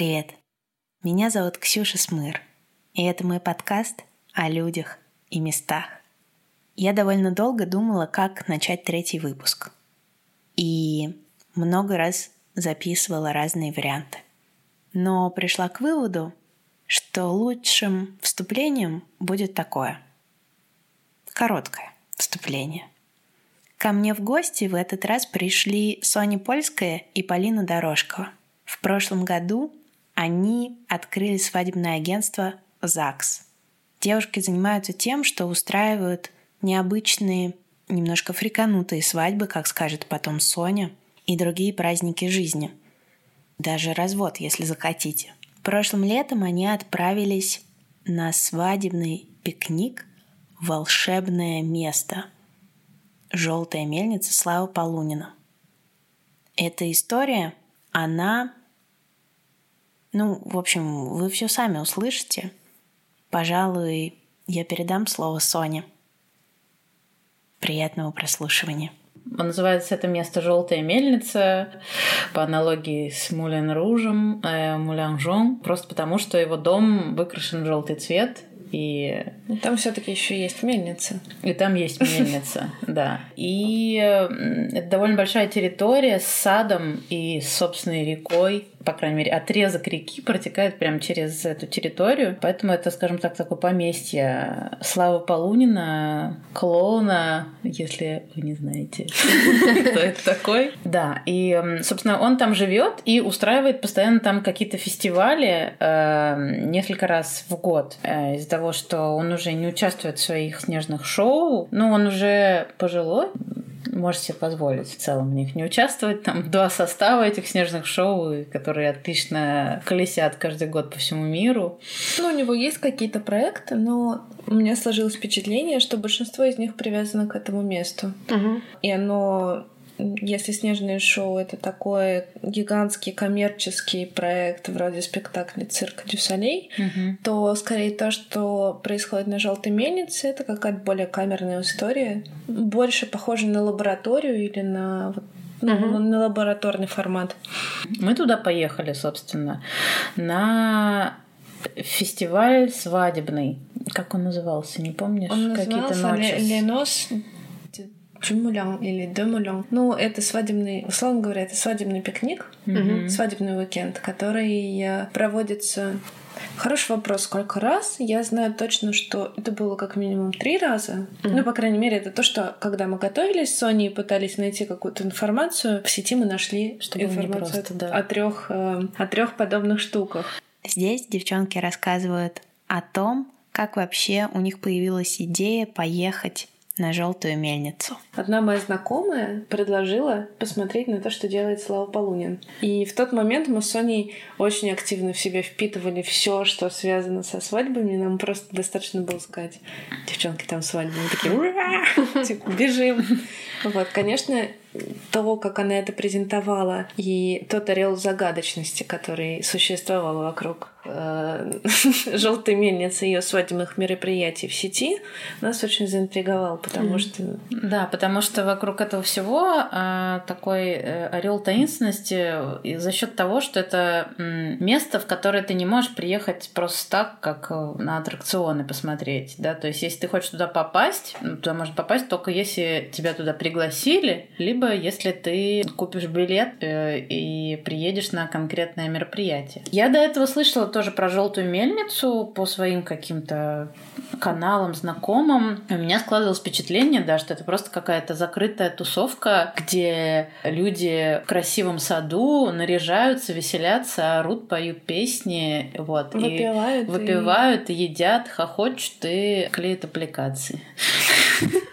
Привет! Меня зовут Ксюша Смыр, и это мой подкаст о людях и местах. Я довольно долго думала, как начать третий выпуск. И много раз записывала разные варианты. Но пришла к выводу, что лучшим вступлением будет такое. Короткое вступление. Ко мне в гости в этот раз пришли Соня Польская и Полина Дорожкова. В прошлом году они открыли свадебное агентство ЗАГС. Девушки занимаются тем, что устраивают необычные, немножко фриканутые свадьбы, как скажет потом Соня, и другие праздники жизни. Даже развод, если захотите. Прошлым летом они отправились на свадебный пикник волшебное место. Желтая мельница Слава Полунина. Эта история, она ну, в общем, вы все сами услышите. Пожалуй, я передам слово Соне. Приятного прослушивания. Называется это место «Желтая мельница» по аналогии с Мулен Ружем, э, Мулянжом, просто потому что его дом выкрашен в желтый цвет, и... Ну, там все таки еще есть мельница. И там есть мельница, да. И это довольно большая территория с садом и собственной рекой по крайней мере, отрезок реки протекает прямо через эту территорию. Поэтому это, скажем так, такое поместье Славы Полунина, клоуна, если вы не знаете, кто это такой. Да, и, собственно, он там живет и устраивает постоянно там какие-то фестивали э, несколько раз в год. Э, из-за того, что он уже не участвует в своих снежных шоу, но он уже пожилой, может себе позволить в целом в них не участвовать. Там два состава этих снежных шоу, которые отлично колесят каждый год по всему миру. Ну, у него есть какие-то проекты, но у меня сложилось впечатление, что большинство из них привязано к этому месту. Угу. И оно если «Снежное шоу» — это такой гигантский коммерческий проект вроде спектакля «Цирка дю Солей», угу. то скорее то, что происходит на «Желтой мельнице», это какая-то более камерная история, больше похожа на лабораторию или на ну, угу. на лабораторный формат. Мы туда поехали, собственно, на фестиваль свадебный. Как он назывался, не помнишь? Он Какие-то ночи. Ленос Чумулян или Демулян. Ну, это свадебный, условно говоря, это свадебный пикник, mm-hmm. свадебный уикенд, который э, проводится Хороший вопрос, сколько раз? Я знаю точно, что это было как минимум три раза. Mm-hmm. Ну, по крайней мере, это то, что когда мы готовились с Соней и пытались найти какую-то информацию, в сети мы нашли что информацию просто, да. о трех э, о трех подобных штуках. Здесь девчонки рассказывают о том, как вообще у них появилась идея поехать на желтую мельницу. Одна моя знакомая предложила посмотреть на то, что делает Слава Полунин. И в тот момент мы с Соней очень активно в себя впитывали все, что связано со свадьбами. Нам просто достаточно было сказать, девчонки, там свадьба. Мы такие, ура! Типа, бежим. Вот, конечно, того, как она это презентовала, и тот орел загадочности, который существовал вокруг э, желтой мельницы ее свадебных мероприятий в сети, нас очень заинтриговал, потому что... Да, потому что вокруг этого всего э, такой э, орел таинственности и за счет того, что это э, место, в которое ты не можешь приехать просто так, как э, на аттракционы посмотреть, да, то есть если ты хочешь туда попасть, ну, туда можно попасть только если тебя туда пригласили, либо либо если ты купишь билет э, и приедешь на конкретное мероприятие. Я до этого слышала тоже про желтую мельницу по своим каким-то каналам, знакомым. У меня складывалось впечатление, да, что это просто какая-то закрытая тусовка, где люди в красивом саду наряжаются, веселятся, орут, поют песни, вот. Выпивают. И выпивают, и... едят, хохочут и клеят аппликации.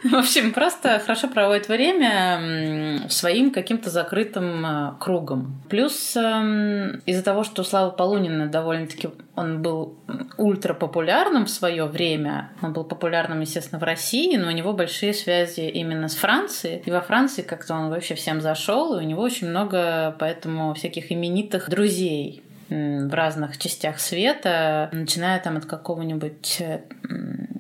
В общем, просто хорошо проводит время своим каким-то закрытым э, кругом. Плюс эм, из-за того, что Слава Полунина довольно-таки он был ультра популярным в свое время. Он был популярным, естественно, в России, но у него большие связи именно с Францией. И во Франции как-то он вообще всем зашел, и у него очень много поэтому всяких именитых друзей в разных частях света, начиная там от какого-нибудь, э,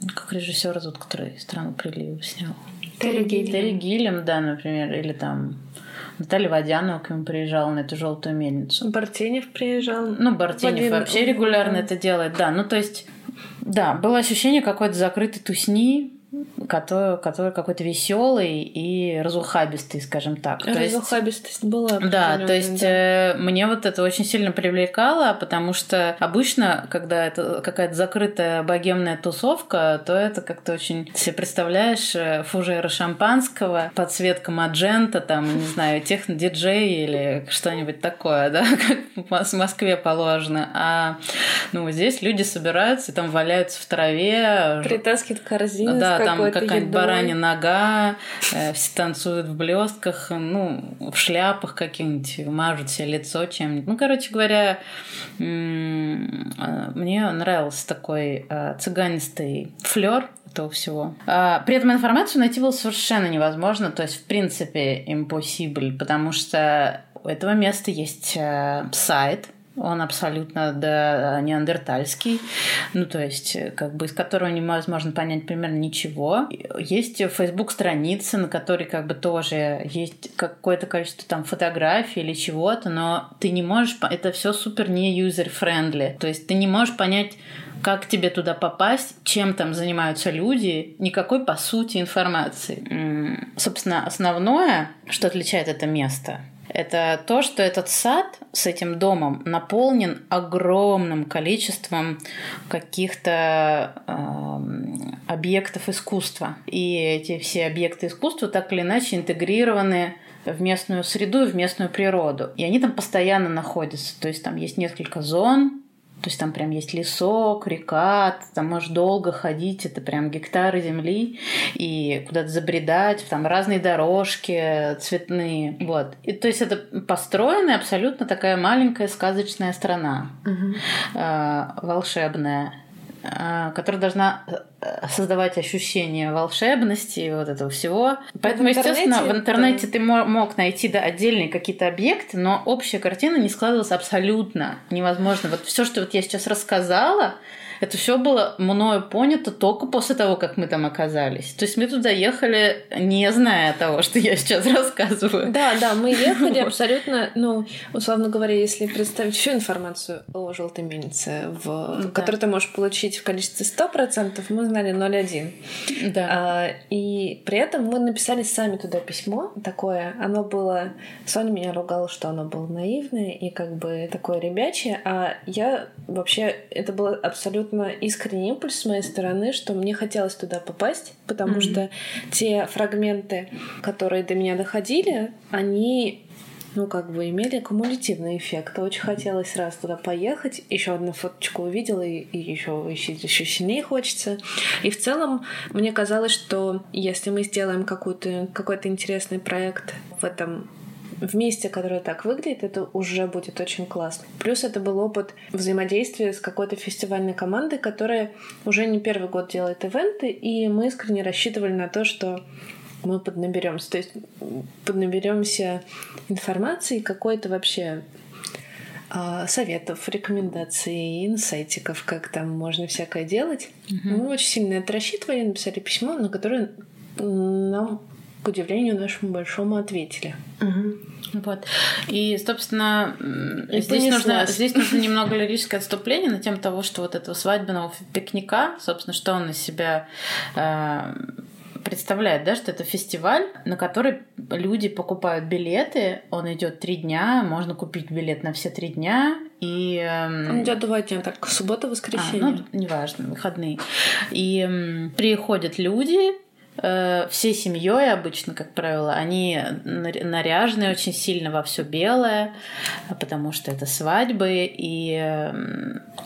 как режиссер который «Страну прилива» снял. Терри Гиллем. Терри Гиллем, да, например, или там Наталья Водянова к нему приезжала на эту желтую мельницу. Бартенев приезжал. Ну, Бартенев Владимир... вообще регулярно это делает, да. Ну, то есть, да, было ощущение какой-то закрытой тусни, который, который какой-то веселый и разухабистый, скажем так. Разухабистость то есть, была. Да, то есть да. Э, мне вот это очень сильно привлекало, потому что обычно, когда это какая-то закрытая богемная тусовка, то это как-то очень себе представляешь э, фужеры шампанского, подсветка маджента, там, не знаю, техно-диджей или что-нибудь такое, да, как в Москве положено. А ну, здесь люди собираются и там валяются в траве. Притаскивают корзины да, там какая-нибудь баранья нога, э, все танцуют в блестках, ну, в шляпах каких-нибудь, мажут себе лицо чем-нибудь. Ну, короче говоря, э, мне нравился такой э, цыганистый флер этого всего. А, при этом информацию найти было совершенно невозможно, то есть, в принципе, impossible, потому что у этого места есть сайт, он абсолютно да, неандертальский, ну, то есть, как бы, из которого невозможно понять примерно ничего. Есть Facebook страница, на которой как бы тоже есть какое-то количество там фотографий или чего-то, но ты не можешь, это все супер не user-friendly, то есть ты не можешь понять, как тебе туда попасть, чем там занимаются люди, никакой по сути информации. Собственно, основное, что отличает это место, это то, что этот сад с этим домом наполнен огромным количеством каких-то э, объектов искусства. И эти все объекты искусства так или иначе интегрированы в местную среду в местную природу. И они там постоянно находятся. То есть там есть несколько зон, то есть там прям есть лесок, река, ты там можешь долго ходить, это прям гектары земли, и куда-то забредать, там разные дорожки цветные, вот. И то есть это построенная абсолютно такая маленькая сказочная страна, угу. э, волшебная. А, которая должна э, создавать ощущение волшебности и вот этого всего. Поэтому, в естественно, в интернете ты мог найти да, отдельные какие-то объекты, но общая картина не складывалась абсолютно невозможно. Вот все, что вот я сейчас рассказала, это все было мною понято только после того, как мы там оказались. То есть мы туда ехали, не зная того, что я сейчас рассказываю. Да, да, мы ехали абсолютно, ну, условно говоря, если представить всю информацию о желтой мельнице, в, да. которую ты можешь получить в количестве 100%, мы знали 0,1. Да. А, и при этом мы написали сами туда письмо такое. Оно было... Соня меня ругала, что оно было наивное и как бы такое ребячее, а я вообще... Это абсолютно абсолютно искренний импульс с моей стороны, что мне хотелось туда попасть, потому mm-hmm. что те фрагменты, которые до меня доходили, они ну, как бы имели кумулятивный эффект. Очень хотелось раз туда поехать, еще одну фоточку увидела, и, еще, еще, еще сильнее хочется. И в целом мне казалось, что если мы сделаем какой-то какой-то интересный проект в этом в месте, которое так выглядит, это уже будет очень классно. Плюс это был опыт взаимодействия с какой-то фестивальной командой, которая уже не первый год делает ивенты, и мы искренне рассчитывали на то, что мы поднаберемся. То есть поднаберемся информации какой-то вообще а, советов, рекомендаций, инсайтиков, как там можно всякое делать. Угу. Мы очень сильно это рассчитывали, написали письмо, на которое нам к удивлению нашему большому, ответили. Угу. Вот. И, собственно, и здесь нужно, здесь нужно немного лирическое отступление на тему того, что вот этого свадебного пикника, собственно, что он из себя э, представляет, да, что это фестиваль, на который люди покупают билеты, он идет три дня, можно купить билет на все три дня, и... Эм, он идет два дня, так, суббота, воскресенье. А, ну, неважно, выходные. И эм, приходят люди, всей семьей обычно, как правило, они наряжены очень сильно во все белое, потому что это свадьбы, и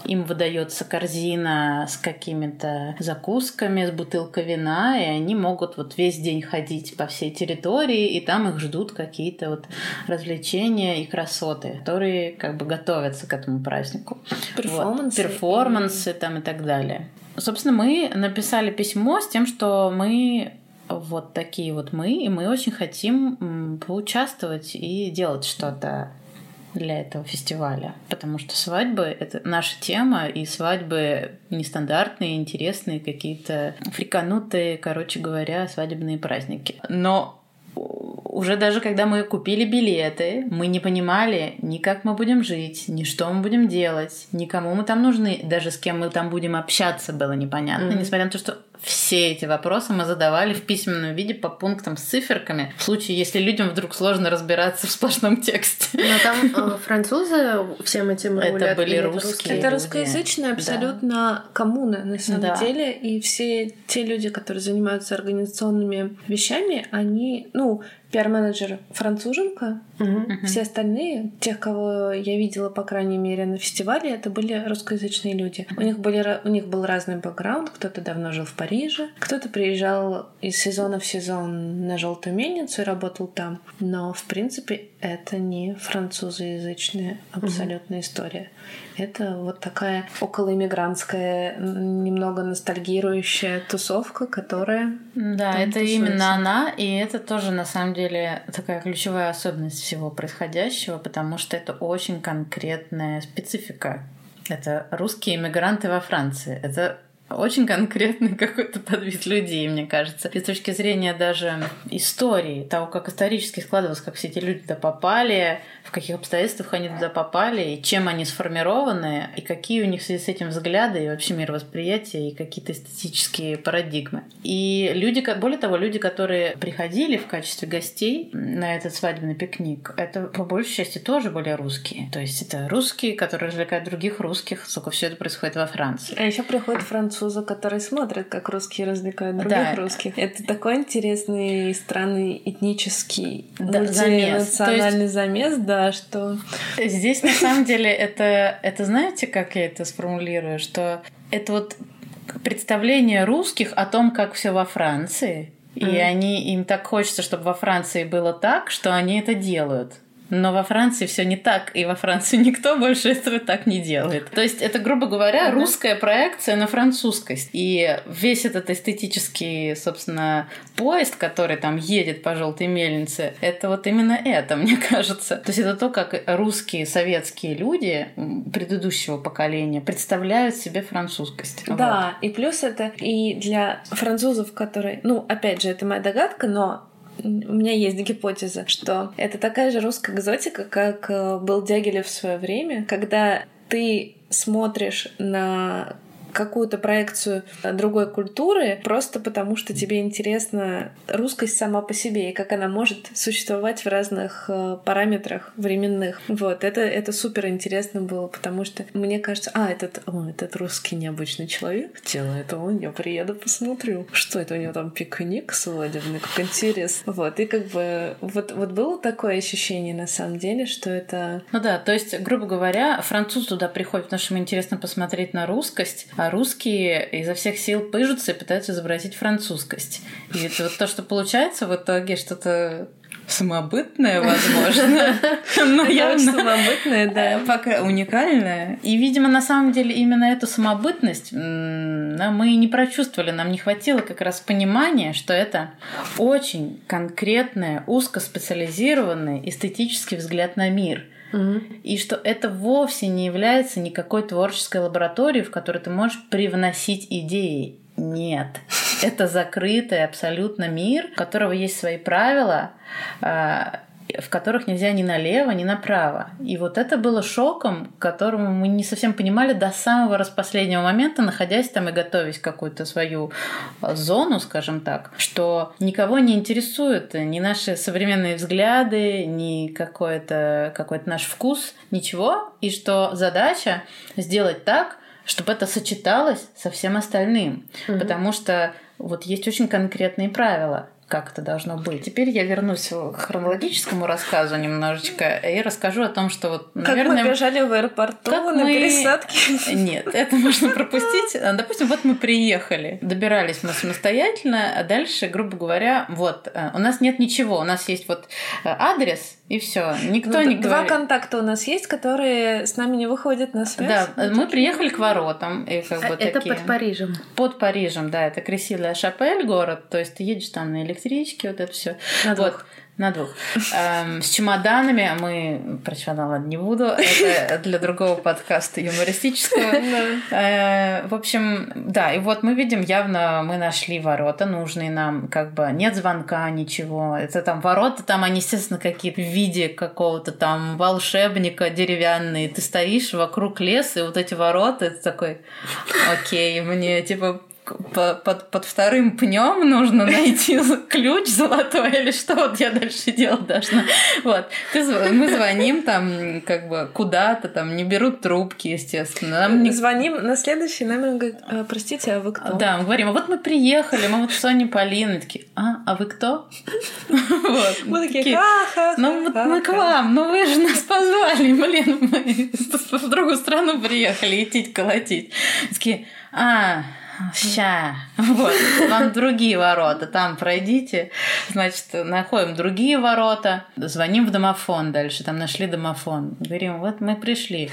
им выдается корзина с какими-то закусками, с бутылкой вина, и они могут вот весь день ходить по всей территории, и там их ждут какие-то вот развлечения и красоты, которые как бы готовятся к этому празднику. Перформансы. Вот. Перформансы там и так далее. Собственно, мы написали письмо с тем, что мы вот такие вот мы, и мы очень хотим поучаствовать и делать что-то для этого фестиваля. Потому что свадьбы — это наша тема, и свадьбы нестандартные, интересные, какие-то фриканутые, короче говоря, свадебные праздники. Но уже даже когда мы купили билеты, мы не понимали ни как мы будем жить, ни что мы будем делать, ни кому мы там нужны, даже с кем мы там будем общаться было непонятно, mm-hmm. несмотря на то, что все эти вопросы мы задавали в письменном виде по пунктам с циферками, в случае, если людям вдруг сложно разбираться в сплошном тексте. Но там э, французы всем этим рулят. Это были русские Это русскоязычная абсолютно да. коммуна, на самом да. деле, и все те люди, которые занимаются организационными вещами, они, ну, пиар-менеджер француженка. Угу. Все остальные, тех, кого я видела, по крайней мере, на фестивале, это были русскоязычные люди. У них, были, у них был разный бэкграунд. Кто-то давно жил в Париже, кто-то приезжал из сезона в сезон на Желтую мельницу и работал там. Но, в принципе, это не французоязычная абсолютно угу. история. Это вот такая околоиммигрантская, немного ностальгирующая тусовка, которая... Да, это тусуется. именно она, и это тоже на самом деле такая ключевая особенность всего происходящего, потому что это очень конкретная специфика. Это русские иммигранты во Франции. Это очень конкретный какой-то подвид людей, мне кажется. И с точки зрения даже истории, того, как исторически складывалось, как все эти люди туда попали, в каких обстоятельствах они туда попали, и чем они сформированы, и какие у них в связи с этим взгляды, и вообще мировосприятие, и какие-то эстетические парадигмы. И люди, более того, люди, которые приходили в качестве гостей на этот свадебный пикник, это по большей части тоже были русские. То есть это русские, которые развлекают других русских, сука, все это происходит во Франции. А еще приходят французы, которые смотрят, как русские развлекают других да. русских. Это такой интересный, странный этнический да, замес. национальный есть... замес, да, что... Здесь, на самом деле, это, это знаете, как я это сформулирую? Что это вот представление русских о том, как все во Франции, и mm. они им так хочется, чтобы во Франции было так, что они это делают. Но во Франции все не так, и во Франции никто больше этого так не делает. То есть это, грубо говоря, русская проекция на французскость. И весь этот эстетический, собственно, поезд, который там едет по желтой мельнице, это вот именно это, мне кажется. То есть это то, как русские советские люди предыдущего поколения представляют себе французскость. Да, вот. и плюс это и для французов, которые, ну, опять же, это моя догадка, но у меня есть гипотеза, что это такая же русская экзотика, как э, был Дягилев в свое время, когда ты смотришь на какую-то проекцию другой культуры, просто потому что тебе интересна русскость сама по себе и как она может существовать в разных э, параметрах временных. Вот, это, это супер интересно было, потому что мне кажется, а, этот, о, этот русский необычный человек делает, он, я приеду посмотрю, что это у него там пикник свадебный, как интересно. Вот, и как бы вот, вот было такое ощущение на самом деле, что это... Ну да, то есть, грубо говоря, француз туда приходит, потому что ему интересно посмотреть на русскость, а русские изо всех сил пыжутся и пытаются изобразить французскость. И это вот то, что получается в итоге что-то самобытное, возможно. Но явно самобытное, да. Пока уникальное. И, видимо, на самом деле именно эту самобытность мы не прочувствовали. Нам не хватило как раз понимания, что это очень конкретное, узкоспециализированный эстетический взгляд на мир – и что это вовсе не является никакой творческой лабораторией, в которой ты можешь привносить идеи. Нет. Это закрытый абсолютно мир, у которого есть свои правила, а, в которых нельзя ни налево, ни направо. И вот это было шоком, которому мы не совсем понимали до самого распоследнего момента, находясь там и готовясь какую-то свою а, зону, скажем так, что никого не интересует ни наши современные взгляды, ни какой-то какой наш вкус, ничего, и что задача сделать так, чтобы это сочеталось со всем остальным. Угу. Потому что вот есть очень конкретные правила как это должно быть. Теперь я вернусь к хронологическому рассказу немножечко и расскажу о том, что вот, наверное... Как мы бежали в аэропорту как на мы... пересадке. Нет, это можно пропустить. Допустим, вот мы приехали, добирались мы самостоятельно, а дальше, грубо говоря, вот, э, у нас нет ничего, у нас есть вот э, адрес, и все. Никто ну, не Два говорит. контакта у нас есть, которые с нами не выходят на связь. Да, мы приехали к воротам. И как бы а такие... Это под Парижем. Под Парижем, да. Это Кресилия Шапель город. То есть ты едешь там на электричке, вот это все. На вот. двух. На двух. Эм, с чемоданами мы про чемодан ладно, не буду. Это для другого подкаста юмористического. Э, в общем, да, и вот мы видим, явно мы нашли ворота нужные нам, как бы нет звонка, ничего. Это там ворота, там они, естественно, какие-то в виде какого-то там волшебника деревянные. Ты стоишь вокруг леса, и вот эти ворота, это такой, окей, мне типа под, под вторым пнем нужно найти ключ золотой или что вот я дальше делать должна. Вот. Ты, мы звоним там как бы куда-то, там не берут трубки, естественно. Нам не... Звоним на следующий номер, говорит, а, простите, а вы кто? Да, мы говорим, а вот мы приехали, мы вот Соня Полина. Такие, а, а вы кто? Мы такие, ха Ну, мы к вам, ну вы же нас позвали, блин, мы в другую страну приехали идти колотить. Такие, а, ща, вот, вам другие ворота, там пройдите, значит, находим другие ворота, звоним в домофон дальше, там нашли домофон, говорим, вот мы пришли.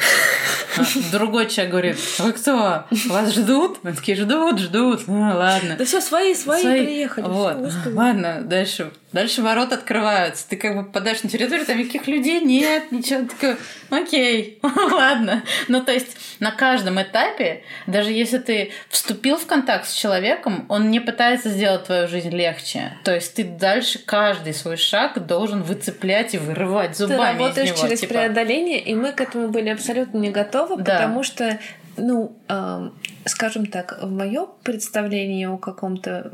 А другой человек говорит, вы кто? Вас ждут? Мы такие, ждут, ждут. Ну, ладно. Да все, свои, свои, свои. приехали. Вот. Ладно, дальше Дальше ворота открываются. Ты как бы попадаешь на территорию, там никаких людей нет, ничего. Такое, окей, ладно. Ну, то есть на каждом этапе, даже если ты вступил в контакт с человеком, он не пытается сделать твою жизнь легче. То есть ты дальше каждый свой шаг должен выцеплять и вырывать зубами Ты работаешь из него, через типа... преодоление, и мы к этому были абсолютно не готовы, да. потому что ну, э, скажем так, в моем представлении о каком-то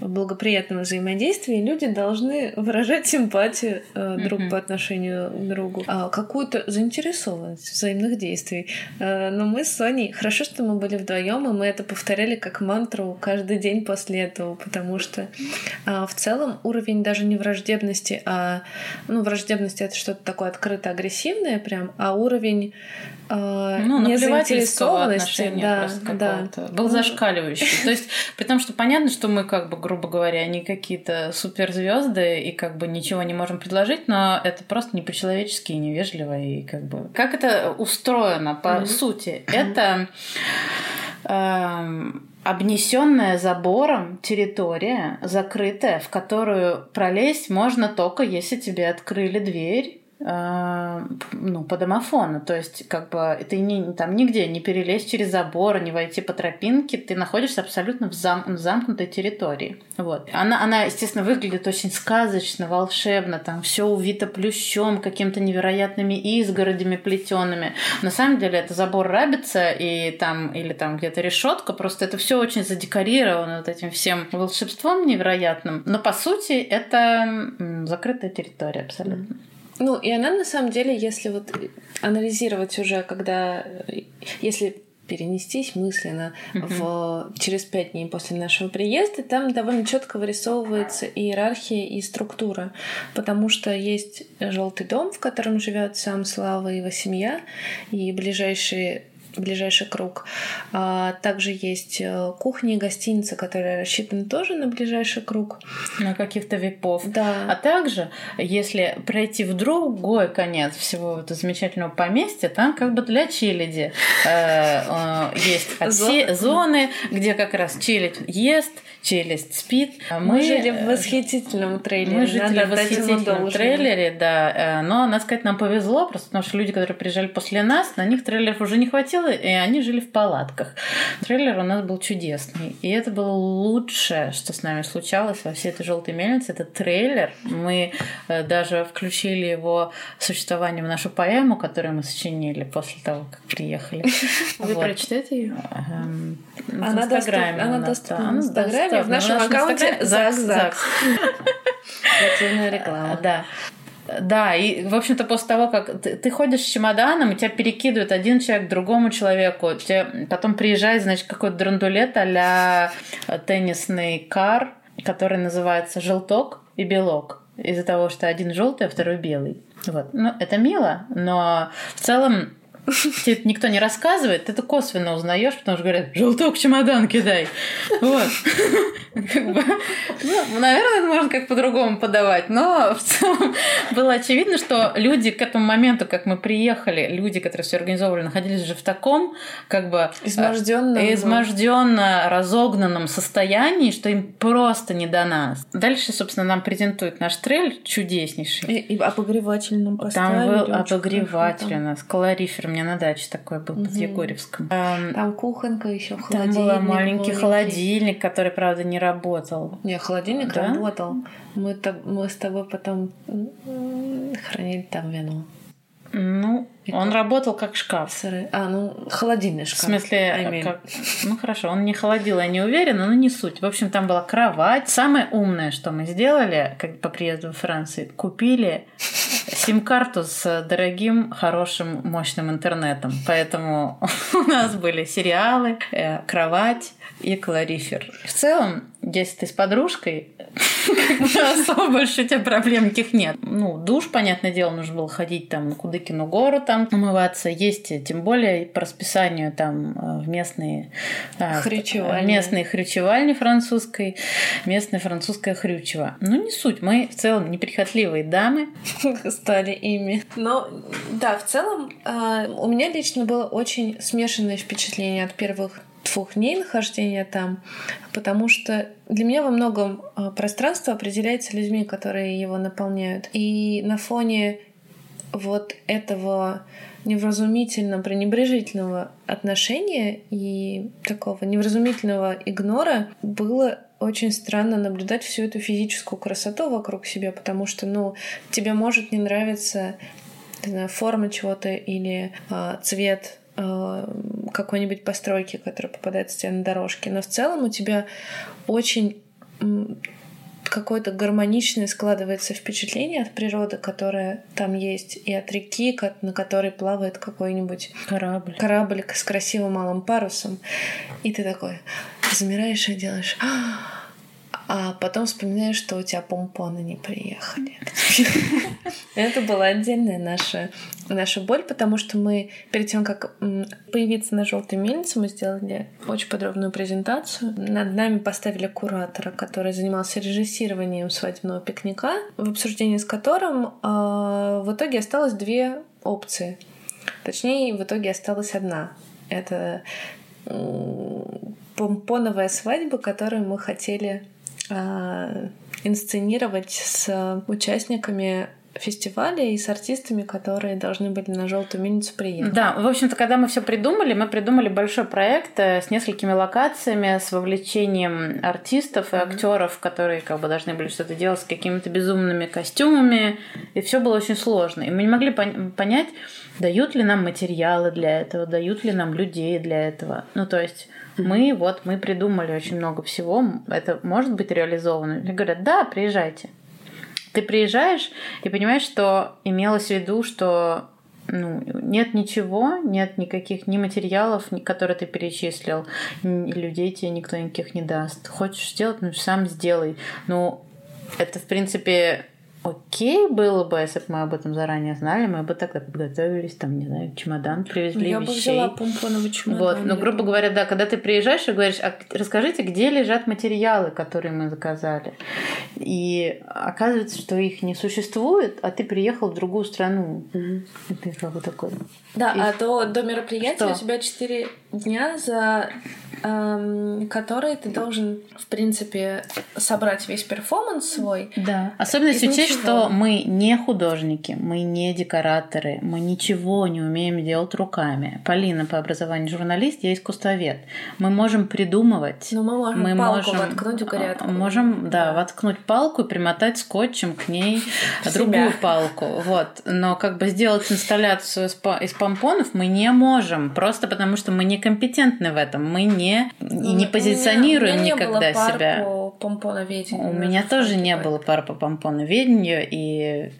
благоприятном взаимодействии люди должны выражать симпатию э, друг mm-hmm. по отношению к другу, а какую-то заинтересованность взаимных действий. Э, но мы с Соней, хорошо, что мы были вдвоем, и мы это повторяли как мантру каждый день после этого, потому что э, в целом уровень даже не враждебности, а ну, враждебность это что-то такое открыто агрессивное прям, а уровень э, ну, незаинтересованности, да, да. был ну, зашкаливающий. То есть, при том, что понятно, что мы, как бы, грубо говоря, не какие-то суперзвезды и как бы ничего не можем предложить, но это просто не по-человечески и невежливо, и как бы... Как это устроено, по mm-hmm. сути? Это... Эм, обнесенная забором территория, закрытая, в которую пролезть можно только если тебе открыли дверь ну, по домофону. То есть, как бы, ты не, там нигде не перелезть через забор, не войти по тропинке, ты находишься абсолютно в, зам, в замкнутой территории. Вот. Она, она, естественно, выглядит очень сказочно, волшебно, там все увито плющом, какими-то невероятными изгородями плетеными. На самом деле это забор рабица и там, или там где-то решетка, просто это все очень задекорировано вот этим всем волшебством невероятным. Но по сути это закрытая территория абсолютно. Ну, и она на самом деле, если вот анализировать уже, когда, если перенестись мысленно в через пять дней после нашего приезда, там довольно четко вырисовывается иерархия и структура, потому что есть желтый дом, в котором живет сам Слава и его семья, и ближайшие ближайший круг. А также есть э, кухня и гостиница, которая рассчитана тоже на ближайший круг. На каких-то веков. Да. А также, если пройти в другой конец всего этого замечательного поместья, там как бы для челяди э, э, есть зоны, где как раз челядь ест, челюсть спит. А мы, мы жили в восхитительном трейлере. Мы жили в восхитительном трейлере, да. Но, надо сказать, нам повезло, просто потому что люди, которые приезжали после нас, на них трейлеров уже не хватило, и они жили в палатках. Трейлер у нас был чудесный. И это было лучшее, что с нами случалось во всей этой желтой мельнице. Это трейлер. Мы э, даже включили его существование в нашу поэму, которую мы сочинили после того, как приехали. Вы вот. прочитаете ее? Эм, она Инстаграме. Она доступна в Инстаграме. В нашем аккаунте Зак-Зак. Креативная реклама. Да. Да, и, в общем-то, после того, как ты, ты ходишь с чемоданом, и тебя перекидывает один человек другому человеку, тебе потом приезжает, значит, какой-то драндулет а теннисный кар, который называется «Желток и белок», из-за того, что один желтый, а второй белый. Вот. Ну, это мило, но в целом тебе никто не рассказывает, ты это косвенно узнаешь, потому что говорят, желток в чемодан кидай. Вот. Ну, наверное, это можно как по-другому подавать, но в целом было очевидно, что люди к этому моменту, как мы приехали, люди, которые все организовывали, находились уже в таком, как бы... Изможденном. Э, изможденно разогнанном состоянии, что им просто не до нас. Дальше, собственно, нам презентует наш трейлер чудеснейший. И, и обогреватель нам поставили. Там был обогреватель у нас, калорифер. У меня на даче такой был угу. под Егорьевском. Там кухонка еще холодильник. Там был маленький холодильник, который, правда, не работал. Не, холодильник да? работал. Мы, мы с тобой потом хранили там вино. Ну, он работал как шкаф. Сыры. А, ну, холодильный шкаф. В смысле, I mean. как... ну хорошо, он не холодил, я не уверена, но не суть. В общем, там была кровать. Самое умное, что мы сделали, как по приезду в Францию, купили сим-карту с дорогим, хорошим, мощным интернетом. Поэтому у нас были сериалы, э, кровать и калорифер. В целом, если ты с подружкой, особо больше у тебя проблем никаких нет. Ну, душ, понятное дело, нужно было ходить там на Кудыкину гору там умываться. Есть, тем более по расписанию там э, в местные а, хрючевальни. местные хрючевальни французской, местная французская хрючева. Ну, не суть. Мы в целом неприхотливые дамы. Стали ими. Но, да, в целом э, у меня лично было очень смешанное впечатление от первых двух дней нахождения там, потому что для меня во многом а, пространство определяется людьми, которые его наполняют. И на фоне вот этого невразумительно пренебрежительного отношения и такого невразумительного игнора было очень странно наблюдать всю эту физическую красоту вокруг себя, потому что, ну, тебе может не нравиться не знаю, форма чего-то или э, цвет какой-нибудь постройки, которая попадается тебе на дорожке. Но в целом у тебя очень какое-то гармоничное складывается впечатление от природы, которая там есть, и от реки, на которой плавает какой-нибудь корабль. корабль с красивым малым парусом. И ты такой замираешь и делаешь а потом вспоминаешь, что у тебя помпоны не приехали. Это была отдельная наша, наша боль, потому что мы перед тем, как появиться на желтой мельнице, мы сделали очень подробную презентацию. Над нами поставили куратора, который занимался режиссированием свадебного пикника, в обсуждении с которым э, в итоге осталось две опции. Точнее, в итоге осталась одна. Это помпоновая свадьба, которую мы хотели а, инсценировать с участниками фестиваля и с артистами, которые должны были на желтую мельницу приехать. Да, в общем-то, когда мы все придумали, мы придумали большой проект э, с несколькими локациями, с вовлечением артистов и mm-hmm. актеров, которые как бы должны были что-то делать с какими-то безумными костюмами, и все было очень сложно. И мы не могли пон- понять, дают ли нам материалы для этого, дают ли нам людей для этого. Ну, то есть мы вот, мы придумали очень много всего, это может быть реализовано. И говорят, да, приезжайте. Ты приезжаешь и понимаешь, что имелось в виду, что ну, нет ничего, нет никаких ни материалов, которые ты перечислил, людей тебе никто никаких не даст. Хочешь сделать, ну сам сделай. Ну, это, в принципе, окей было бы, если бы мы об этом заранее знали, мы бы тогда подготовились, там, не знаю, чемодан привезли Я вещей. бы взяла помпоновый чемодан. Вот, ну, грубо говоря, да, когда ты приезжаешь и говоришь, а расскажите, где лежат материалы, которые мы заказали. И оказывается, что их не существует, а ты приехал в другую страну. Угу. И ты как бы такой... Да, и... а до, до мероприятия что? у тебя 4 дня, за эм, которые ты должен, в принципе, собрать весь перформанс свой. Да. Особенно если учесть, что мы не художники, мы не декораторы, мы ничего не умеем делать руками. Полина по образованию журналист, я искусствовед. Мы можем придумывать. Ну, мы можем мы палку можем, воткнуть в грядку. Можем, да, воткнуть палку и примотать скотчем к ней другую палку. Вот. Но как бы сделать инсталляцию из помпонов мы не можем, просто потому что мы некомпетентны в этом. Мы не, ну, не позиционируем меня, меня никогда не было себя. По помпоноведению. У меня тоже не было пар по помпоноведению, и,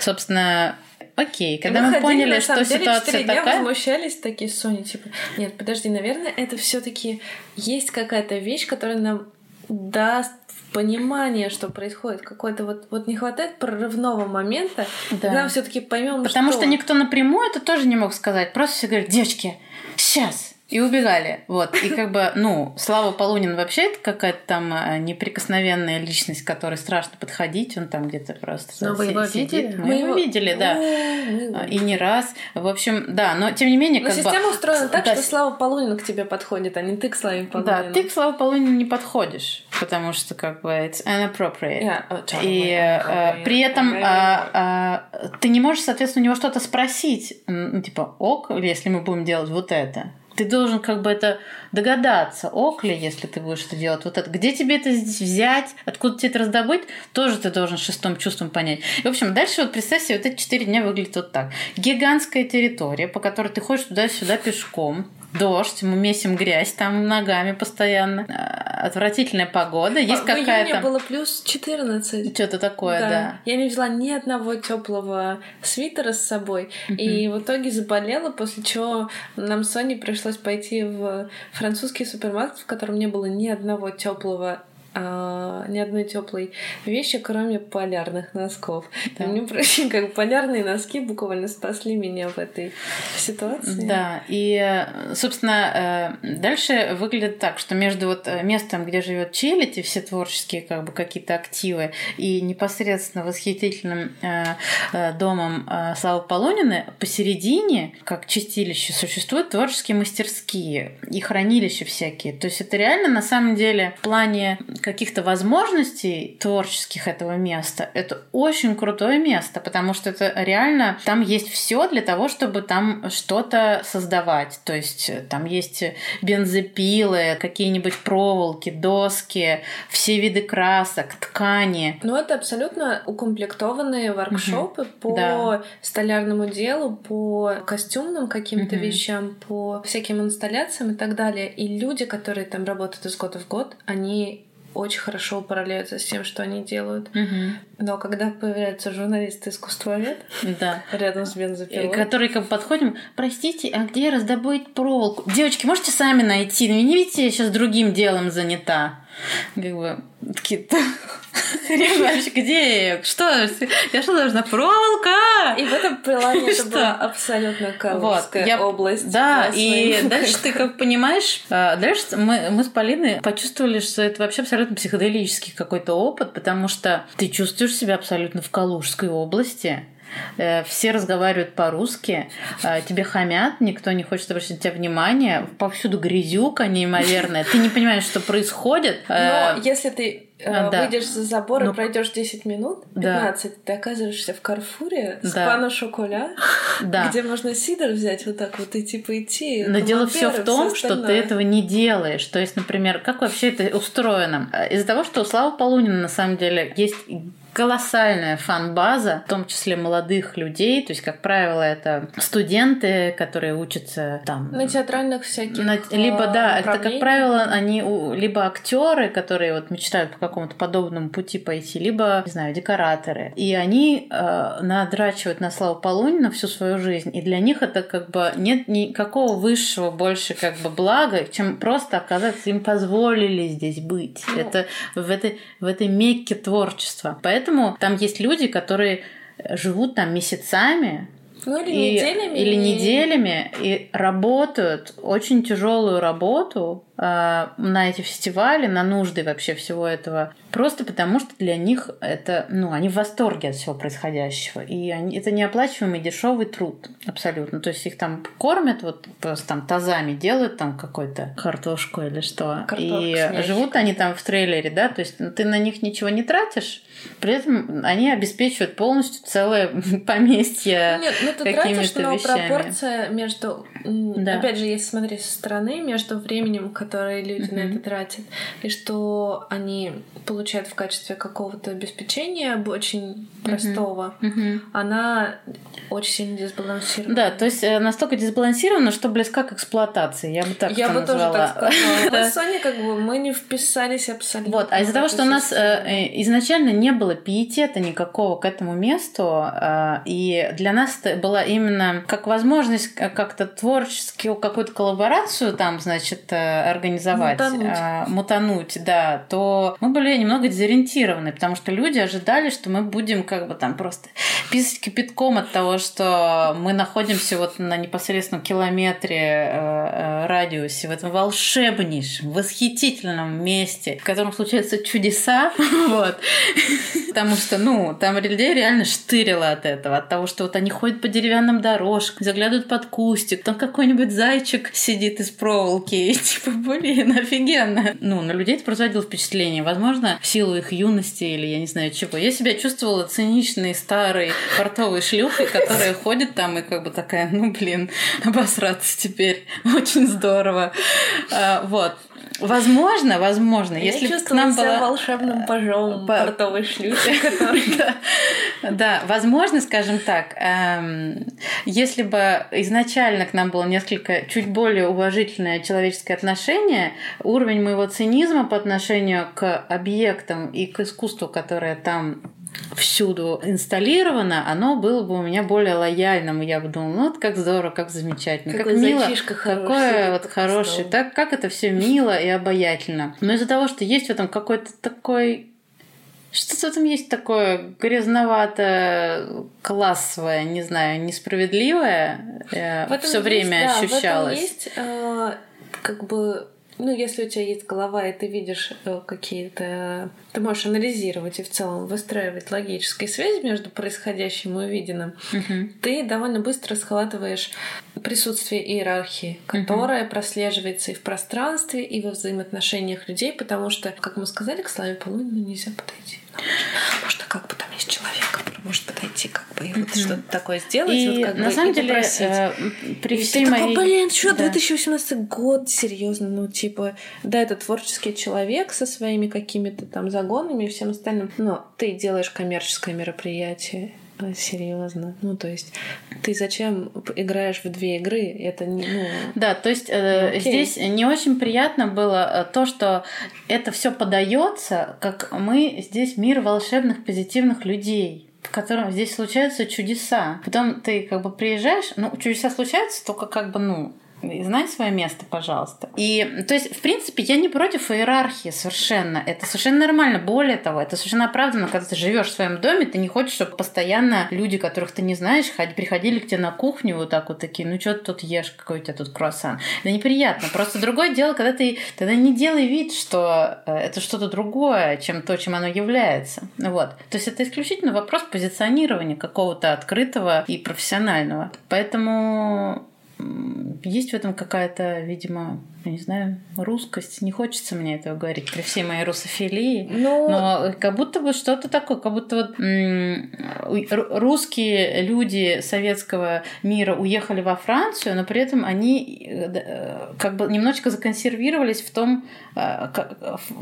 собственно, Окей, когда мы, мы ходили, поняли, что деле, ситуация дня такая... возмущались такие с Соней, типа, нет, подожди, наверное, это все таки есть какая-то вещь, которая нам даст понимание, что происходит, какой-то вот, вот не хватает прорывного момента, Да. когда мы все-таки поймем, Потому что... что никто напрямую это тоже не мог сказать. Просто все говорят, девочки, сейчас. И убегали. Вот. И как бы, ну, Слава Полунин вообще это какая-то там а, неприкосновенная личность, которой страшно подходить. Он там где-то просто Но вы его сидит. видели? Мы, его видели, да. Мы А, И не раз. В общем, да, но тем не менее, Но как бы... система устроена так, Да, что Слава Полунин к тебе подходит, а не ты к Славе Полунину. Да, ты к Славе Полунину не подходишь, потому что как бы it's inappropriate. Yeah, oh, totally И э, при этом а, а, ты не можешь, соответственно, у него что-то спросить, ну, типа, ок, если мы будем делать вот это. Ты должен как бы это догадаться, ок ли, если ты будешь это делать вот это. Где тебе это взять, откуда тебе это раздобыть, тоже ты должен шестым чувством понять. И, в общем, дальше вот представь себе, вот эти четыре дня выглядят вот так. Гигантская территория, по которой ты ходишь туда-сюда пешком, Дождь, мы месим грязь там ногами постоянно. А, Отвратительная погода. Есть В июне какая-то... было плюс 14. Что-то такое, да. Я не взяла ни одного теплого свитера с собой. И в итоге заболела, после чего нам с Соней пришлось пойти в французский супермаркет, в котором не было ни одного теплого а, ни одной теплой вещи, кроме полярных носков. Да. Мне проще, как полярные носки буквально спасли меня в этой ситуации. Да, и, собственно, э, дальше выглядит так, что между вот э, местом, где живет Челядь и все творческие как бы какие-то активы, и непосредственно восхитительным э, домом Славы Полонины, посередине, как чистилище, существуют творческие мастерские и хранилища всякие. То есть это реально на самом деле в плане каких-то возможностей творческих этого места, это очень крутое место, потому что это реально там есть все для того, чтобы там что-то создавать. То есть э, там есть бензопилы, какие-нибудь проволоки, доски, все виды красок, ткани. Ну, это абсолютно укомплектованные воркшопы по Да. столярному делу, по костюмным каким-то Мгм. вещам, по всяким инсталляциям и так далее. И люди, которые там работают из года в год, они очень хорошо управляются с тем, что они делают. Но когда появляются журналисты искусствовед Да. рядом с бензопилой, Которые как бы подходим, простите, а где раздобыть проволоку? Девочки, можете сами найти? Ну, не видите, я сейчас другим делом занята. Как бы такие, вообще, где? Что? Я что должна? Проволока! И в этом плане это была абсолютно Калужская я- область. Да, и дальше ты как понимаешь, а, дальше мы, мы с Полиной почувствовали, что это вообще абсолютно психоделический какой-то опыт, потому что ты чувствуешь себя абсолютно в Калужской области. Э, Все разговаривают по-русски, э, тебе хамят, никто не хочет обращать на тебя внимание, повсюду грязюка неимоверная, ты не понимаешь, что происходит. Э, Но если ты а, да. выйдешь за забор Ну, и пройдешь 10 минут, да. 15, ты оказываешься в Карфуре с Да. пана Шоколя, Да. где можно сидор взять вот так вот и типа идти. Но дело все в том, всё что ты этого не делаешь. То есть, например, как вообще это устроено? Из-за того, что у Славы Полунина на самом деле есть колоссальная фан-база, в том числе молодых людей, то есть, как правило, это студенты, которые учатся там На театральных всяких на- либо да, это как правило они у- либо актеры, которые вот мечтают по какому-то подобному пути пойти, либо не знаю декораторы, и они э, надрачивают на славу Полунина всю свою жизнь, и для них это как бы нет никакого высшего больше как бы блага, чем просто оказаться им позволили здесь быть. Ну. Это в этой в этой мекке творчества. Поэтому там есть люди, которые живут там месяцами, Ну или и- неделями. или и- неделями и работают очень тяжелую работу э, на эти фестивали, на нужды вообще всего этого, просто потому что для них это, ну, они в восторге от всего происходящего. И они, это неоплачиваемый дешевый труд абсолютно. То есть их там кормят вот просто там тазами делают там какой-то картошку или что. Картошку и живут они там в трейлере, да, то есть ты на них ничего не тратишь, при этом они обеспечивают полностью целое поместье Нет, ну ты тратишь, но вещами. пропорция между, Да. опять же, если смотреть со стороны, между временем, которое люди на Мгм. это тратят, и что они получают получает в качестве какого-то обеспечения, очень простого, mm-hmm. она очень сильно дисбалансирована. Да, то есть э, настолько дисбалансирована, что близка к эксплуатации. Я бы так Я бы назвала. тоже так сказала. Соня, как бы мы не вписались абсолютно. Вот, а из-за того, что у нас э, изначально не было пиетета никакого к этому месту, и для нас это была именно как возможность как-то творчески какую-то коллаборацию там, значит, организовать, мутануть, мутануть да, то мы были немного дезориентированы, потому что люди ожидали, что мы будем как бы там просто писать кипятком от того, что мы находимся вот на непосредственном километре э, э, радиусе, в этом волшебнейшем, восхитительном месте, в котором случаются чудеса, вот. Потому что, ну, там людей реально штырило от этого, от того, что вот они ходят по деревянным дорожкам, заглядывают под кустик, там какой-нибудь зайчик сидит из проволоки, и типа, блин, офигенно. Ну, на людей это производило впечатление. Возможно, в силу их юности или я не знаю чего. Я себя чувствовала циничной старой портовой шлюхой, которая ходит там и как бы такая, ну, блин, обосраться теперь. Очень здорово. А, вот. Возможно, возможно, Я если к нам была волшебным пожом По... портовой шлюхи, который... Да, возможно, скажем так, эм, если бы изначально к нам было несколько чуть более уважительное человеческое отношение, уровень моего цинизма по отношению к объектам и к искусству, которое там всюду инсталлировано, оно было бы у меня более лояльным. Я бы думала, ну вот как здорово, как замечательно, Какой как мило, какое вот хороший, так как это все мило и обаятельно. Но из-за того, что есть в этом какой-то такой что-то этом есть такое грязновато классовое, не знаю, несправедливое. Э, все время есть, ощущалось. Да, в этом есть э, как бы ну, если у тебя есть голова, и ты видишь э, какие-то... Ты можешь анализировать и в целом выстраивать логические связи между происходящим и увиденным, угу. ты довольно быстро схватываешь присутствие иерархии, которая угу. прослеживается и в пространстве, и во взаимоотношениях людей, потому что, как мы сказали, к славе Полунину нельзя подойти. Можно как бы там есть человек, который может подойти, как бы, и вот mm-hmm. что-то такое сделать. И вот, как на бы, самом деле, э, при и всей моей... Такой, блин, что, да. 2018 год, серьезно, ну, типа, да, это творческий человек со своими какими-то там загонами и всем остальным, но ты делаешь коммерческое мероприятие, серьезно. Ну, то есть, ты зачем играешь в две игры? Это не. Ну, да, то есть э, ну, здесь не очень приятно было э, то, что это все подается, как мы здесь мир волшебных позитивных людей в котором здесь случаются чудеса. Потом ты как бы приезжаешь, ну, чудеса случаются только как бы, ну, и знай свое место, пожалуйста. И, то есть, в принципе, я не против иерархии совершенно. Это совершенно нормально. Более того, это совершенно оправданно, когда ты живешь в своем доме, ты не хочешь, чтобы постоянно люди, которых ты не знаешь, приходили к тебе на кухню вот так вот такие, ну что ты тут ешь, какой у тебя тут круассан. Это неприятно. Просто другое дело, когда ты тогда не делай вид, что э, это что-то другое, чем то, чем оно является. Вот. То есть это исключительно вопрос позиционирования какого-то открытого и профессионального. Поэтому есть в этом какая-то, видимо, я не знаю, русскость. Не хочется мне этого говорить при всей моей русофилии. Но, но как будто бы что-то такое, как будто вот м- русские люди советского мира уехали во Францию, но при этом они э, э, как бы немножечко законсервировались в том, э,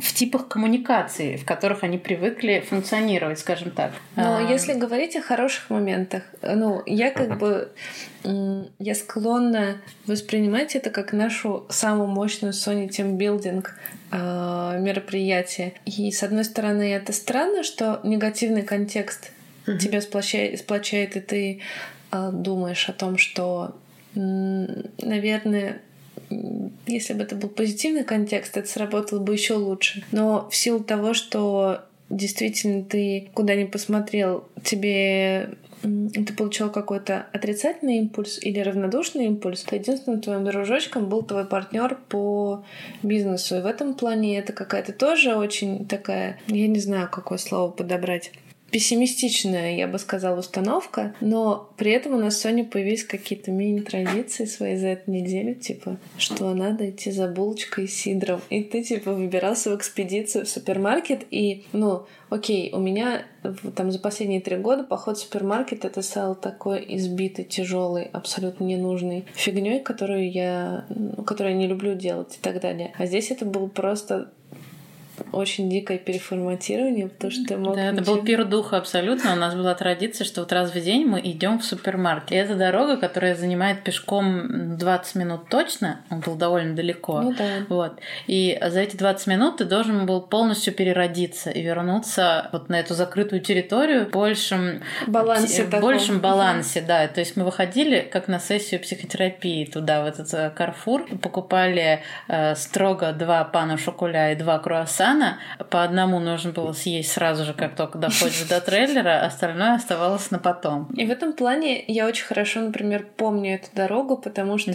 в типах коммуникации, в которых они привыкли функционировать, скажем так. Но а... если говорить о хороших моментах, ну, я как бы я склонна воспринимать это как нашу самую мощную Sony Team Building э, мероприятие. И с одной стороны, это странно, что негативный контекст mm-hmm. тебя сплочает, сплочает, и ты э, думаешь о том, что, наверное, если бы это был позитивный контекст, это сработало бы еще лучше. Но в силу того, что действительно ты куда ни посмотрел, тебе ты получал какой-то отрицательный импульс или равнодушный импульс, то единственным твоим дружочком был твой партнер по бизнесу. И в этом плане это какая-то тоже очень такая, я не знаю, какое слово подобрать пессимистичная, я бы сказала, установка, но при этом у нас с Соней появились какие-то мини-традиции свои за эту неделю, типа, что надо идти за булочкой и сидром. И ты, типа, выбирался в экспедицию в супермаркет, и, ну, окей, у меня там за последние три года поход в супермаркет это стал такой избитый, тяжелый, абсолютно ненужной фигней, которую я, которую я не люблю делать и так далее. А здесь это был просто очень дикое переформатирование, потому что мог Да, это ничего- был пир духа абсолютно. У нас была традиция, что вот раз в день мы идем в супермаркет. И это дорога, которая занимает пешком 20 минут точно. Он был довольно далеко. Ну да. Вот. И за эти 20 минут ты должен был полностью переродиться и вернуться вот на эту закрытую территорию в большем Балансе в таком. большем балансе, да. То есть мы выходили как на сессию психотерапии туда, в этот э, Карфур, покупали э, строго два пана шоколя и два круассана. По одному нужно было съесть сразу же, как только доходишь до трейлера, остальное оставалось на потом. И в этом плане я очень хорошо, например, помню эту дорогу, потому что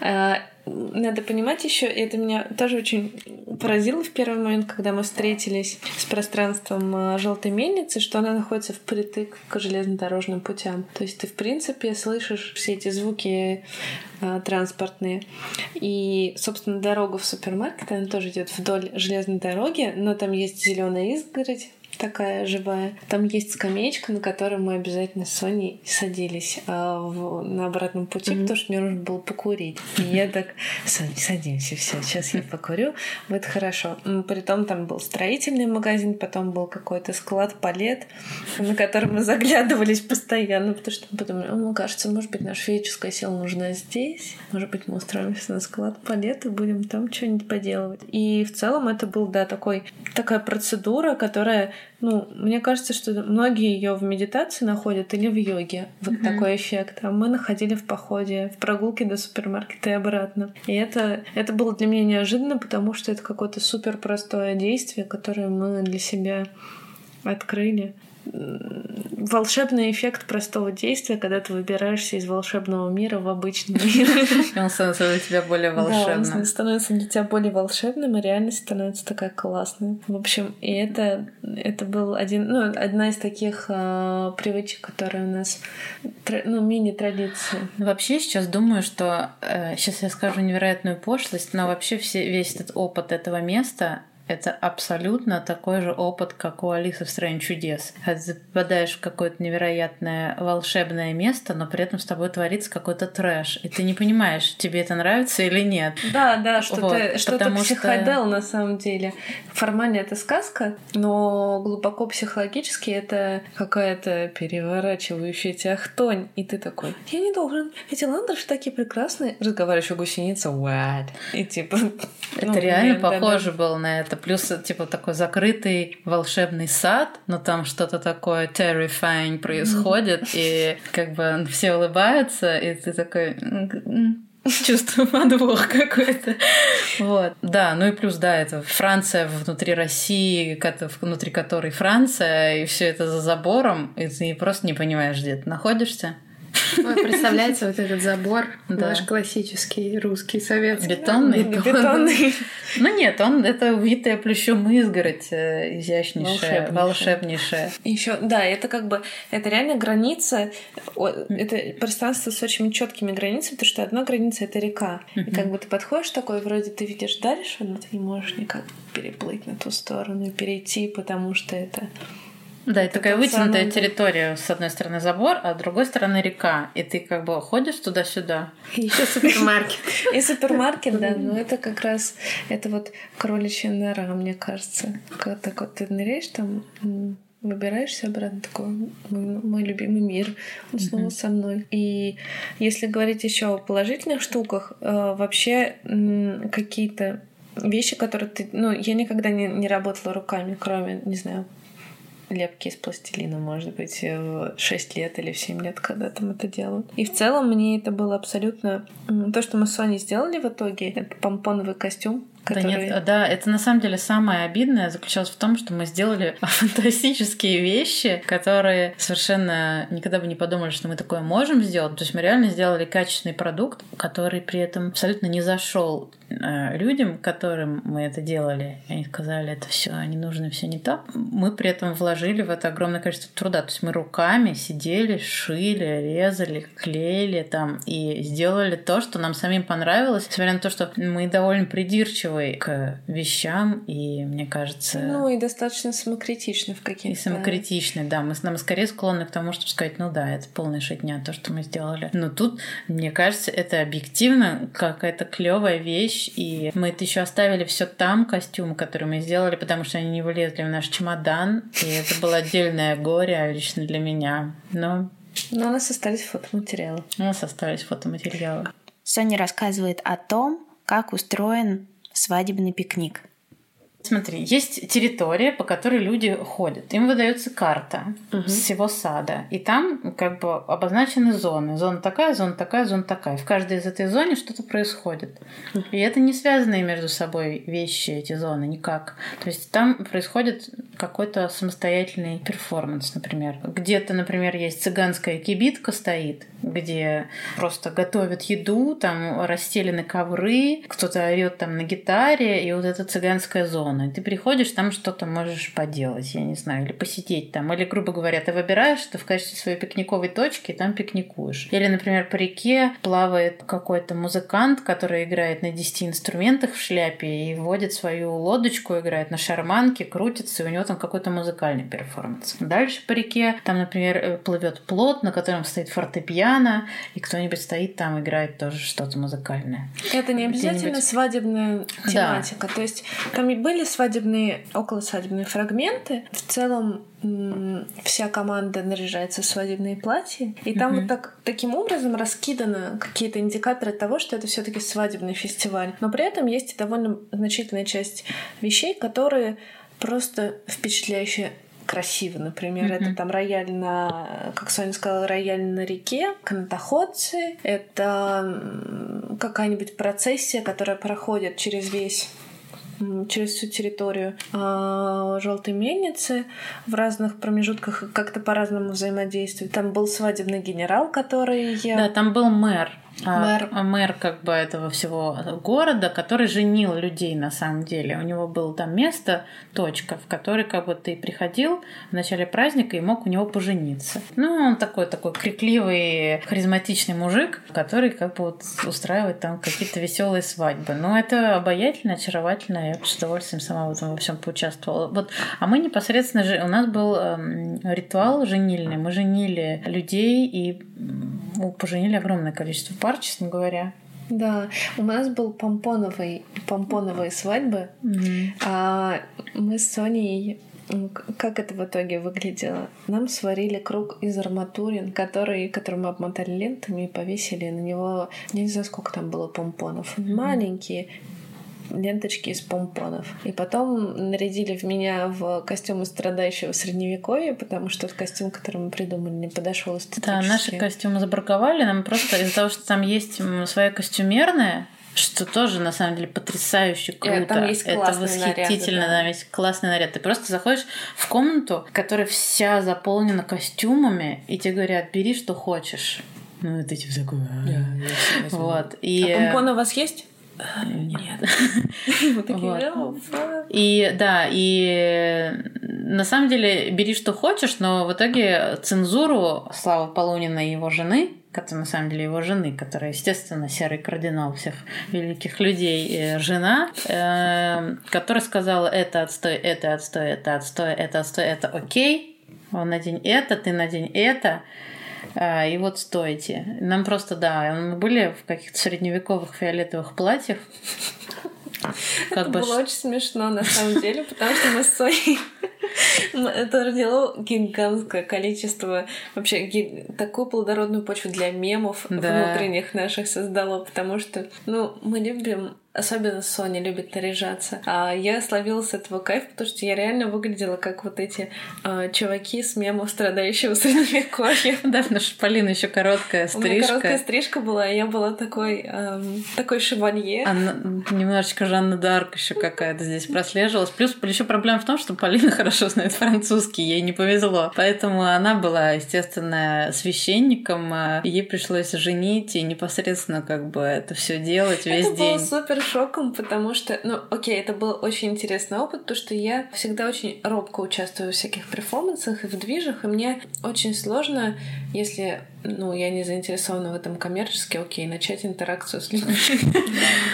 Да. Э, надо понимать еще, и это меня тоже очень поразило в первый момент, когда мы встретились с пространством желтой мельницы, что она находится впритык к железнодорожным путям. То есть ты, в принципе, слышишь все эти звуки э, транспортные. И, собственно, дорога в супермаркет, она тоже идет вдоль железной дороги, но там есть зеленая изгородь, такая живая. Там есть скамеечка, на которой мы обязательно с Соней садились а, в- на обратном пути, потому что мне нужно было покурить. И я так, Соня, садимся, все, сейчас я покурю, будет хорошо. Притом там был строительный магазин, потом был какой-то склад палет, на который мы заглядывались постоянно, потому что мы подумали, «О, ну, кажется, может быть, наша физическая сила нужна здесь, может быть, мы устроимся на склад палет и будем там что-нибудь поделывать. И в целом это был, да, такой, такая процедура, которая ну, мне кажется, что многие ее в медитации находят или в йоге. Вот такой эффект. А мы находили в походе, в прогулке до супермаркета и обратно. И это, это было для меня неожиданно, потому что это какое-то супер простое действие, которое мы для себя открыли. Волшебный эффект простого действия, когда ты выбираешься из волшебного мира в обычный мир. Он становится для тебя более Да, он волшебным. становится для тебя более волшебным, и реальность становится такая классная. В общем, и это, это был один, ну, одна из таких а, привычек, которые у нас, ну, мини-традиции. Вообще сейчас думаю, что сейчас я скажу невероятную пошлость, но вообще все, весь этот опыт этого места это абсолютно такой же опыт, как у Алисы в «Стране чудес». Ты попадаешь в какое-то невероятное волшебное место, но при этом с тобой творится какой-то трэш, и ты не понимаешь, тебе это нравится или нет. Да, да, что-то Вот, что что- психодел на самом деле. Формально это сказка, но глубоко психологически это какая-то переворачивающая тебя хтонь. И ты такой, я не должен. Эти ландыши такие прекрасные. Разговаривающая гусеница, what? И типа... Это ну, реально блин, похоже было на это. Плюс, типа, такой закрытый волшебный сад, но там что-то такое terrifying происходит, и как бы все улыбаются, и ты такой... «М, м, Чувствую подвох какой-то. Вот. Да, ну и плюс, да, это Франция внутри России, внутри которой Франция, и все это за забором, и ты просто не понимаешь, где ты находишься. Ой, представляется вот этот забор, Да. наш классический русский советский. Бетонный. Бетонный. Ну нет, он это увитая плющом изгородь, э, изящнейшая, Волшебнейшая. волшебнейшая. Еще, да, это как бы, это реально граница, это пространство с очень четкими границами, потому что одна граница это река. И как бы ты подходишь такой, вроде ты видишь дальше, но ты не можешь никак переплыть на ту сторону и перейти, потому что это... Да, и такая вытянутая самый- территория. С одной стороны забор, а с другой стороны река. И ты как бы ходишь туда-сюда. Еще супермаркет. И супермаркет, да, но это как раз, это вот кроличья нора, мне кажется. Как так вот ты ныряешь там, выбираешься обратно, такой, мой, мой любимый мир, он снова со мной. И если говорить еще о положительных штуках, э, вообще какие-то вещи, которые ты... Ну, я никогда не, не работала руками, кроме, не знаю, лепки из пластилина, может быть, в 6 лет или в 7 лет, когда там это делают. И в целом мне это было абсолютно... То, что мы с Соней сделали в итоге, это помпоновый костюм, который... Да нет, да, это на самом деле самое обидное заключалось в том, что мы сделали фантастические вещи, которые совершенно никогда бы не подумали, что мы такое можем сделать. То есть мы реально сделали качественный продукт, который при этом абсолютно не зашел э, людям, которым мы это делали. И они сказали, это все не нужно, все не так. Мы при этом вложили в это огромное количество труда. То есть мы руками сидели, шили, резали, клеили там и сделали то, что нам самим понравилось, несмотря на то, что мы довольно придирчивы к вещам, и мне кажется... Ну и достаточно самокритичны в и каких-то... самокритичны, да. Мы, нам скорее склонны к тому, чтобы сказать, ну да, это полная шитня, то, что мы сделали. Но тут, мне кажется, это объективно какая-то клевая вещь, вещь, и мы это еще оставили все там, костюмы, которые мы сделали, потому что они не влезли в наш чемодан, и это было отдельное горе лично для меня. Но Но у нас остались фотоматериалы. у нас остались фотоматериалы. Соня рассказывает о том, как устроен свадебный пикник. Смотри, есть территория, по которой люди ходят. Им выдается карта всего сада. И там как бы обозначены зоны. Зона такая, зона такая, зона такая. В каждой из этой зоны что-то происходит. И это не связанные между собой вещи, эти зоны, никак. То есть там происходит какой-то самостоятельный перформанс, например. Где-то, например, есть цыганская кибитка стоит, где просто готовят еду, там расстелены ковры, кто-то орет там на гитаре, и вот эта цыганская зона. И ты приходишь, там что-то можешь поделать, я не знаю, или посидеть там. Или, грубо говоря, ты выбираешь, что в качестве своей пикниковой точки там пикникуешь. Или, например, по реке плавает какой-то музыкант, который играет на 10 инструментах в шляпе и водит свою лодочку, играет на шарманке, крутится, и у него там какой-то музыкальный перформанс. Дальше по реке там, например, э, плывет плот, на котором стоит фортепиано, и кто-нибудь стоит там, играет тоже что-то музыкальное. Это не обязательно свадебная Да. тематика. То есть там и были свадебные, околосвадебные фрагменты. В целом вся команда наряжается в свадебные платья. И там вот так, таким образом раскиданы какие-то индикаторы того, что это все таки свадебный фестиваль. Но при этом есть и довольно значительная часть вещей, которые просто впечатляющие красиво. Например, это там рояль на, как Соня сказала, рояль на реке, канатоходцы. Это какая-нибудь процессия, которая проходит через весь через всю территорию желтой мельницы в разных промежутках как-то по-разному взаимодействуют. Там был свадебный генерал, который Да, там был мэр. А, Мэр. мэр как бы этого всего города, который женил людей на самом деле. У него было там место, точка, в которой как бы ты приходил в начале праздника и мог у него пожениться. Ну, он такой такой крикливый, харизматичный мужик, который как бы вот устраивает там какие-то веселые свадьбы. Но это обаятельно, очаровательно. Я с удовольствием сама в этом во всем поучаствовала. Вот, а мы непосредственно же у нас был эм, ритуал женильный. Мы женили людей и м, ну, поженили огромное количество пар, честно говоря. Да, у нас был помпоновый, помпоновые свадьбы, а мы с Соней как это в итоге выглядело? Нам сварили круг из арматурин, который, который мы обмотали лентами и повесили на него, я не знаю, сколько там было помпонов. Маленькие ленточки из помпонов. И потом нарядили в меня в костюм из страдающего средневековья, потому что костюм, который мы придумали, не подошел Да, эстетически. наши костюмы забраковали, нам просто из-за того, что там есть своя костюмерная, что тоже на самом деле потрясающе круто. там есть Это восхитительно, наряды, да. там есть классный наряд. Ты просто заходишь в комнату, которая вся заполнена костюмами, и тебе говорят, бери что хочешь. Ну, это типа такое. «А». Вот. И... А помпоны у вас есть? Нет. И да, и на самом деле бери что хочешь, но в итоге цензуру Славы Полунина и его жены, которая на самом деле его жены, которая, естественно, серый кардинал всех великих людей, э, жена, э, которая сказала, это отстой, это отстой, это отстой, это отстой, это окей, он надень это, ты надень это, а, и вот стойте. Нам просто, да, мы были в каких-то средневековых фиолетовых платьях. Как Это бы было очень смешно, на самом деле, потому что мы с Соней... Это родило гигантское количество, вообще ги- такую плодородную почву для мемов Да. внутренних наших создало, потому что, ну, мы любим Особенно Соня любит наряжаться. А я словила с этого кайф, потому что я реально выглядела как вот эти а, чуваки с мемов страдающего средневековья. Да, потому что Полина еще короткая У меня короткая стрижка. стрижка была, и я была такой, ам, такой шевалье. Анна- немножечко Жанна Дарк еще какая-то здесь прослеживалась. Плюс еще проблема в том, что Полина хорошо знает французский, ей не повезло. Поэтому она была, естественно, священником, а ей пришлось женить и непосредственно как бы это все делать весь это день. было супер шоком, потому что, ну, окей, это был очень интересный опыт, потому что я всегда очень робко участвую в всяких перформансах и в движах, и мне очень сложно, если ну, я не заинтересована в этом коммерчески, окей, начать интеракцию с людьми.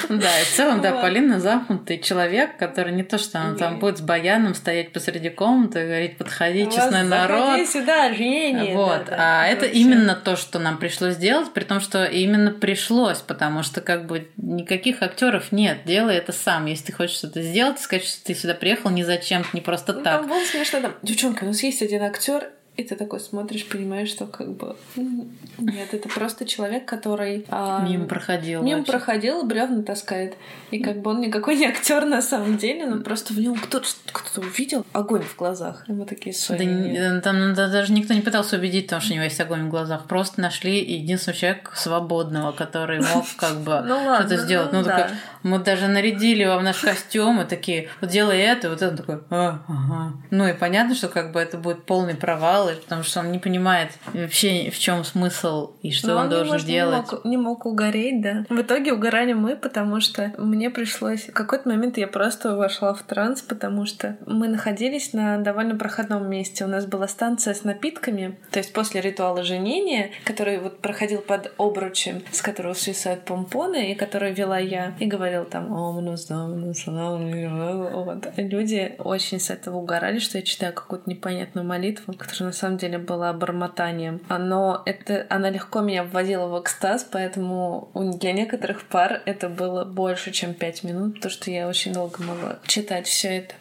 Да, и в целом, да, Полина замкнутый человек, который не то, что она там будет с баяном стоять посреди комнаты и говорить, подходи, честный народ. сюда, жене. Вот, а это именно то, что нам пришлось сделать, при том, что именно пришлось, потому что как бы никаких актеров нет, делай это сам. Если ты хочешь что-то сделать, сказать, что ты сюда приехал не зачем, не просто Ну, так. Там было смешно, там, девчонка, у нас есть один актер, и ты такой смотришь, понимаешь, что как бы нет, это просто человек, который а, Мимо проходил. мимо вообще. проходил, бревна таскает. И как бы он никакой не актер на самом деле, но просто в нем кто-то кто увидел огонь в глазах. И мы такие Да, Соня. не- нет». да, там да, даже никто не пытался убедить, потому что у него есть огонь в глазах. Просто нашли единственного человека свободного, который мог как бы Ну что-то сделать. Ну, ну такой, мы даже нарядили вам наш костюм, и такие, вот делай это, вот это, такой, «А, ага». Ну и понятно, что как бы это будет полный провал, и потому что он не понимает вообще в чем смысл и что Но он, не должен не делать. мог- Не мог, угореть, да. В итоге угорали мы, потому что мне пришлось... В какой-то момент я просто вошла в транс, потому что мы находились на довольно проходном месте. У нас была станция с напитками, то есть после ритуала женения, который вот проходил под обручем, с которого свисают помпоны, и который вела я, и говорил там «Омнус, домнус, омнус». вот. Люди очень с этого угорали, что я читаю какую-то непонятную молитву, которая на самом деле была бормотанием. Но это, она легко меня вводила в экстаз, поэтому для некоторых пар это было больше, чем пять минут, потому что я очень долго могла читать все это.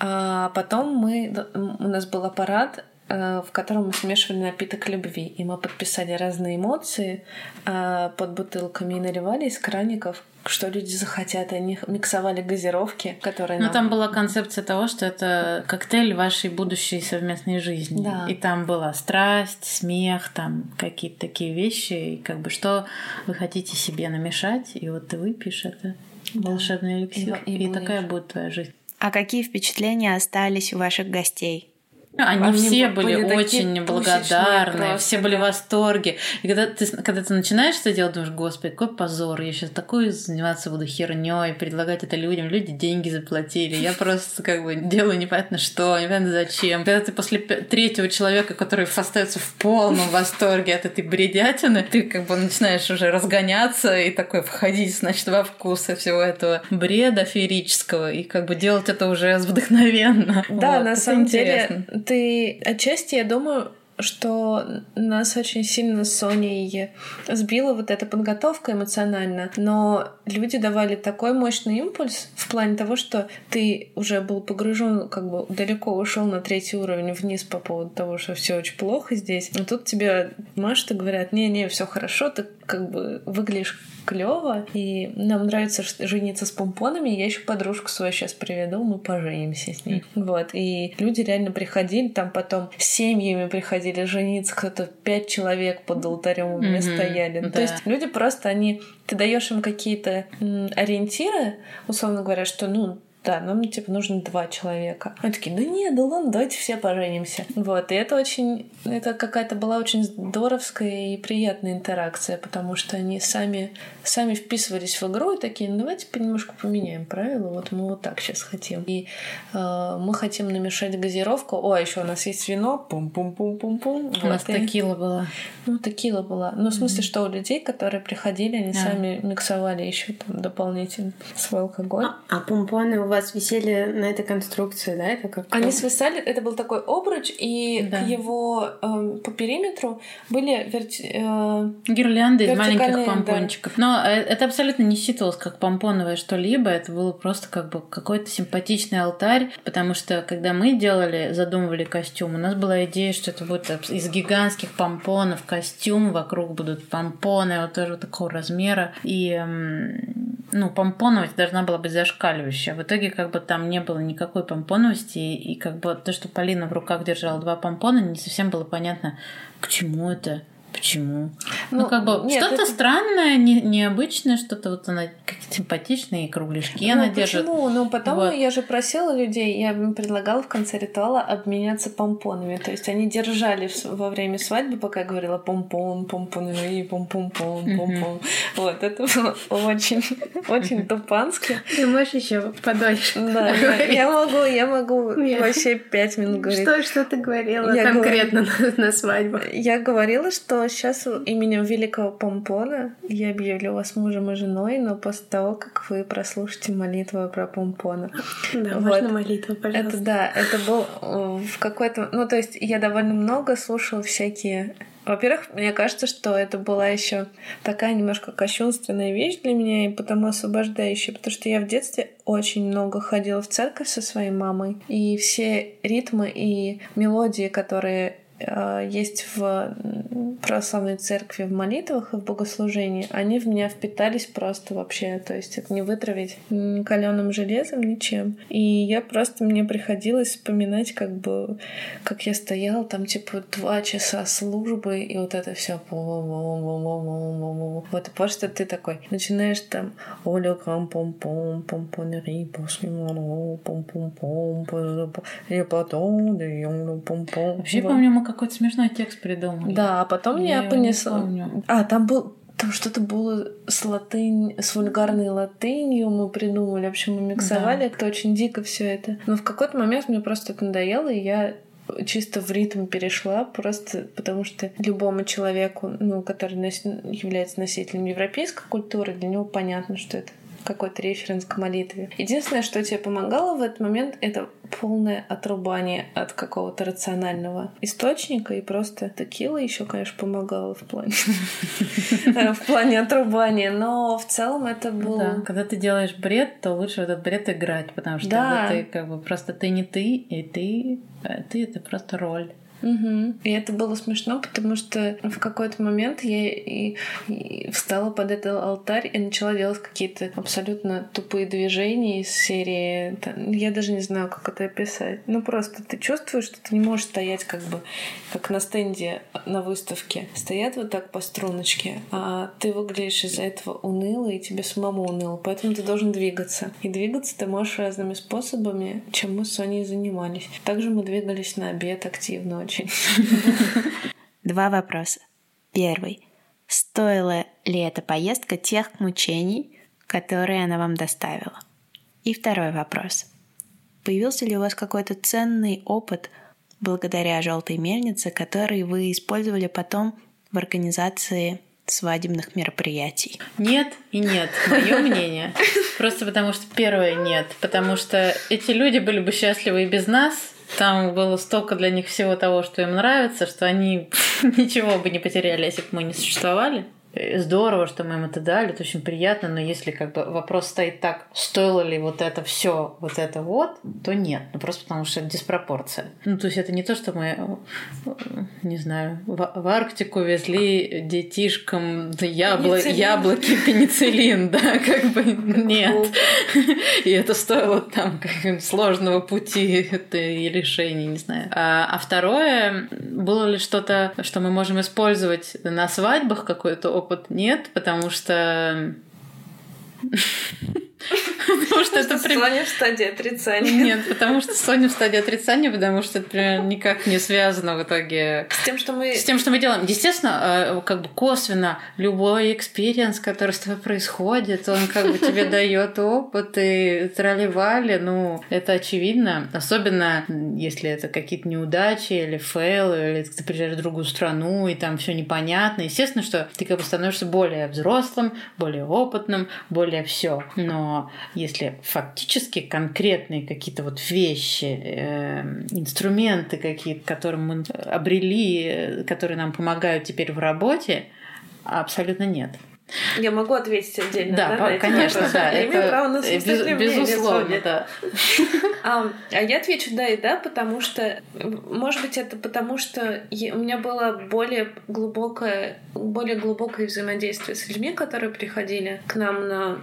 А потом мы, у нас был аппарат, э, в котором мы смешивали напиток любви. И мы подписали разные эмоции а, под бутылками и наливали из краников, что люди захотят. Они миксовали газировки, которые Ну, нам- там была концепция того, что это коктейль вашей будущей совместной жизни. Да. И там была страсть, смех, там какие-то такие вещи. И как бы что вы хотите себе намешать, и вот ты выпьешь это волшебный эликсир. И- И, и будешь. такая будет твоя жизнь. А какие впечатления остались у ваших гостей? Ну, Они, Они все были были, очень благодарны, все были в восторге. И когда ты, когда ты начинаешь это делать, думаешь, господи, какой позор, я сейчас такую заниматься буду херней, предлагать это людям, люди деньги заплатили, я просто как бы делаю непонятно что, непонятно зачем. Когда ты после третьего человека, который остается в полном восторге от этой бредятины, ты как бы начинаешь уже разгоняться и такой входить, значит, во вкус всего этого бреда феерического и как бы делать это уже вдохновенно. Да, Вот, на самом интересно. деле, ты отчасти, я думаю, что нас очень сильно с Соней сбила вот эта подготовка эмоционально, но люди давали такой мощный импульс в плане того, что ты уже был погружен, как бы далеко ушел на третий уровень вниз по поводу того, что все очень плохо здесь. Но тут тебе машут и говорят, не-не, все хорошо, ты как бы выглядишь клево, и нам нравится жениться с помпонами. Я еще подружку свою сейчас приведу, мы поженимся с ней. Вот. И люди реально приходили, там потом семьями приходили жениться, кто-то пять человек под алтарем у меня стояли. Ну, да. То есть люди просто, они, ты даешь им какие-то ориентиры, условно говоря, что, ну, да, нам типа нужно два человека. Они такие, да нет, да ладно, давайте все поженимся. Вот, и это очень, это какая-то была очень здоровская и приятная интеракция, потому что они сами, сами вписывались в игру и такие, ну давайте понемножку поменяем правила, вот мы вот так сейчас хотим. И э, мы хотим намешать газировку. О, еще у нас есть вино, пум-пум-пум-пум-пум. У нас Вот, и- текила была. ну, текила была. Ну, в смысле, что у людей, которые приходили, они А. сами миксовали еще там дополнительно свой алкоголь. А, а помпоны у вас висели на этой конструкции, да? Это как Они свисали, это был такой обруч, и Да. к его эм, по периметру были верти- э, Гирлянды из маленьких да. помпончиков. Но э, это абсолютно не считывалось как помпоновое что-либо. Это было просто как бы какой-то симпатичный алтарь. Потому что когда мы делали, задумывали костюм, у нас была идея, что это будет из гигантских помпонов костюм, вокруг будут помпоны вот тоже такого размера. И эм, ну, помпоновость должна была быть зашкаливающая. В итоге как бы там не было никакой помпоновости. И, как бы то, что Полина в руках держала два помпона, не совсем было понятно, к чему это. Почему? Ну, Ну, как бы нет, что-то это- странное, не, необычное, что-то вот она какие-то симпатичные кругляшки ну, она держит. почему? Ну, потом Вот. я же просила людей, я им предлагала в конце ритуала обменяться помпонами. То есть они держали во время свадьбы, пока я говорила помпон, помпон, и помпон-пом, помпон. Вот, это было очень, очень тупански. Ты можешь еще подольше Да, я, могу, я могу вообще пять минут говорить. Что, что ты говорила конкретно на, на свадьбах? Я говорила, что Но сейчас именем великого Помпона я объявлю вас мужем и женой, но после того, как вы прослушаете молитву про Помпона. Да, вот. можно молитву, пожалуйста. Это да, это был э, в какой-то... Ну, то есть я довольно много слушала всякие во-первых, мне кажется, что это была еще такая немножко кощунственная вещь для меня и потому освобождающая, потому что я в детстве очень много ходила в церковь со своей мамой, и все ритмы и мелодии, которые есть в православной церкви в молитвах и в богослужении, они в меня впитались просто вообще. То есть это не вытравить каленым железом, ничем. И я просто, мне приходилось вспоминать, как бы, как я стояла там, типа, два часа службы, и вот это все вот просто ты такой начинаешь там Оля крам пом пом пом пом пом пом пом и потом пом пом Вообще, помню, мы какой-то смешной текст придумали. Да, а потом я, я понесла. А, там был там что-то было с латынь, с вульгарной латынью мы придумали. В общем, мы миксовали, да. это очень дико все это. Но в какой-то момент мне просто это надоело, и я чисто в ритм перешла, просто потому что любому человеку, ну, который является носителем европейской культуры, для него понятно, что это какой-то референс к молитве. Единственное, что тебе помогало в этот момент, это полное отрубание от какого-то рационального источника, и просто текила еще, конечно, помогала в плане в плане отрубания, но в целом это было... когда ты делаешь бред, то лучше этот бред играть, потому что ты как бы просто ты не ты, и ты э, ты это просто роль. Угу. И это было смешно, потому что в какой-то момент я и, и встала под этот алтарь и начала делать какие-то абсолютно тупые движения из серии. Я даже не знаю, как это описать. Ну просто ты чувствуешь, что ты не можешь стоять как бы как на стенде на выставке. Стоят вот так по струночке, а ты выглядишь из-за этого уныло, и тебе самому уныло. Поэтому ты должен двигаться. И двигаться ты можешь разными способами, чем мы с Соней занимались. Также мы двигались на обед активно очень очень. Два вопроса. Первый. Стоила ли эта поездка тех мучений, которые она вам доставила? И второй вопрос. Появился ли у вас какой-то ценный опыт благодаря желтой мельнице, который вы использовали потом в организации свадебных мероприятий? Нет и нет, мое мнение. Просто потому что первое нет, потому что эти люди были бы счастливы и без нас, там было столько для них всего того, что им нравится, что они ничего бы не потеряли, если бы мы не существовали. Э, здорово, что мы им это дали, это очень приятно, но если как бы вопрос стоит так, стоило ли вот это все, вот это вот, то нет, ну просто потому что это диспропорция. Ну то есть это не то, что мы, э, не знаю, в, в Арктику везли детишкам ябло, яблоки, пенициллин, да, как бы нет. И это стоило там как сложного пути и решений, не знаю. А, а второе, было ли что-то, что мы можем использовать на свадьбах, какой-то опыт нет, потому что Потому что это прям... Соня в стадии отрицания. Нет, потому что Соня в стадии отрицания, потому что это прям никак не связано в итоге с тем, что мы... С тем, что мы делаем. Естественно, э, как бы косвенно любой experience, который с тобой происходит, он как бы тебе дает опыт и трали-вали, ну, это очевидно. Особенно, если это какие-то неудачи или фейлы, или ты приезжаешь в другую страну, и там все непонятно. Естественно, что ты как бы становишься более взрослым, более опытным, более все. Но если фактически конкретные какие-то вот вещи, э, инструменты какие-то, которые мы обрели, которые нам помогают теперь в работе, абсолютно нет. Я могу ответить отдельно. Да, да конечно, да. Я имею право на без, Безусловно, да. А, а я отвечу да и да, потому что, может быть, это потому что у меня было более глубокое, более глубокое взаимодействие с людьми, которые приходили к нам на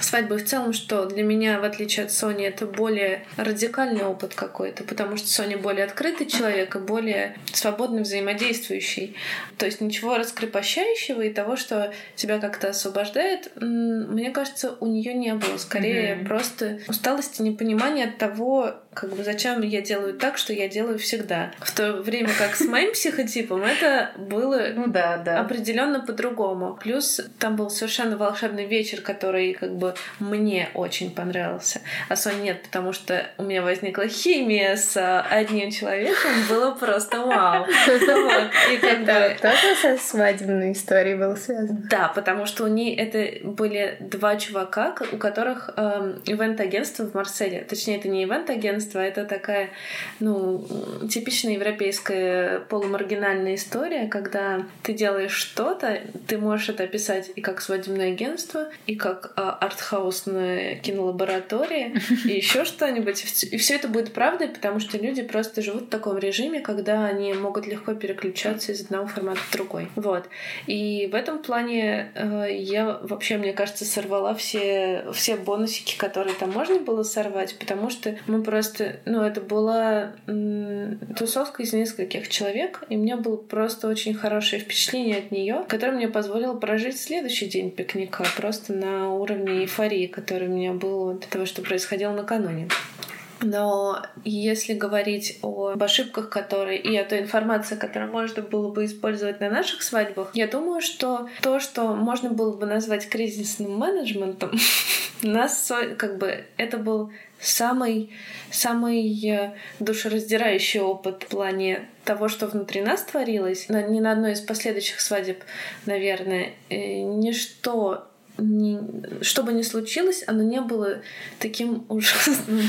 свадьбы в целом, что для меня, в отличие от Сони, это более радикальный опыт какой-то, потому что Соня более открытый человек и более свободно взаимодействующий. То есть ничего раскрепощающего и того, что тебя как-то освобождает, мне кажется, у нее не было. Скорее mm-hmm. просто усталость и непонимание от того, Как бы зачем я делаю так, что я делаю всегда. В то время как с моим психотипом это было ну, да, да. определенно по-другому. Плюс там был совершенно волшебный вечер, который как бы мне очень понравился. А Соне нет, потому что у меня возникла химия с одним человеком. Было просто вау. И как бы... Тоже со свадебной историей был связан? Да, потому что у них это были два чувака, у которых эм, ивент-агентство в Марселе. Точнее, это не ивент-агентство, это такая, ну, типичная европейская полумаргинальная история, когда ты делаешь что-то, ты можешь это описать и как свадебное агентство, и как э, артхаусная кинолаборатория, и еще что-нибудь. И все это будет правдой, потому что люди просто живут в таком режиме, когда они могут легко переключаться из одного формата в другой. Вот. И в этом плане э, я вообще, мне кажется, сорвала все, все бонусики, которые там можно было сорвать, потому что мы просто, ну, это была тусовка из нескольких человек, и у меня было просто очень хорошее впечатление от нее, которое мне позволило прожить следующий день пикника просто на уровне эйфории, который у меня был от того, что происходило накануне. Но если говорить об ошибках, которые и о той информации, которую можно было бы использовать на наших свадьбах, я думаю, что то, что можно было бы назвать кризисным менеджментом, нас как бы это был самый, самый э, душераздирающий опыт в плане того, что внутри нас творилось. ни на одной из последующих свадеб, наверное, э, ничто не, что бы ни случилось, оно не было таким ужасным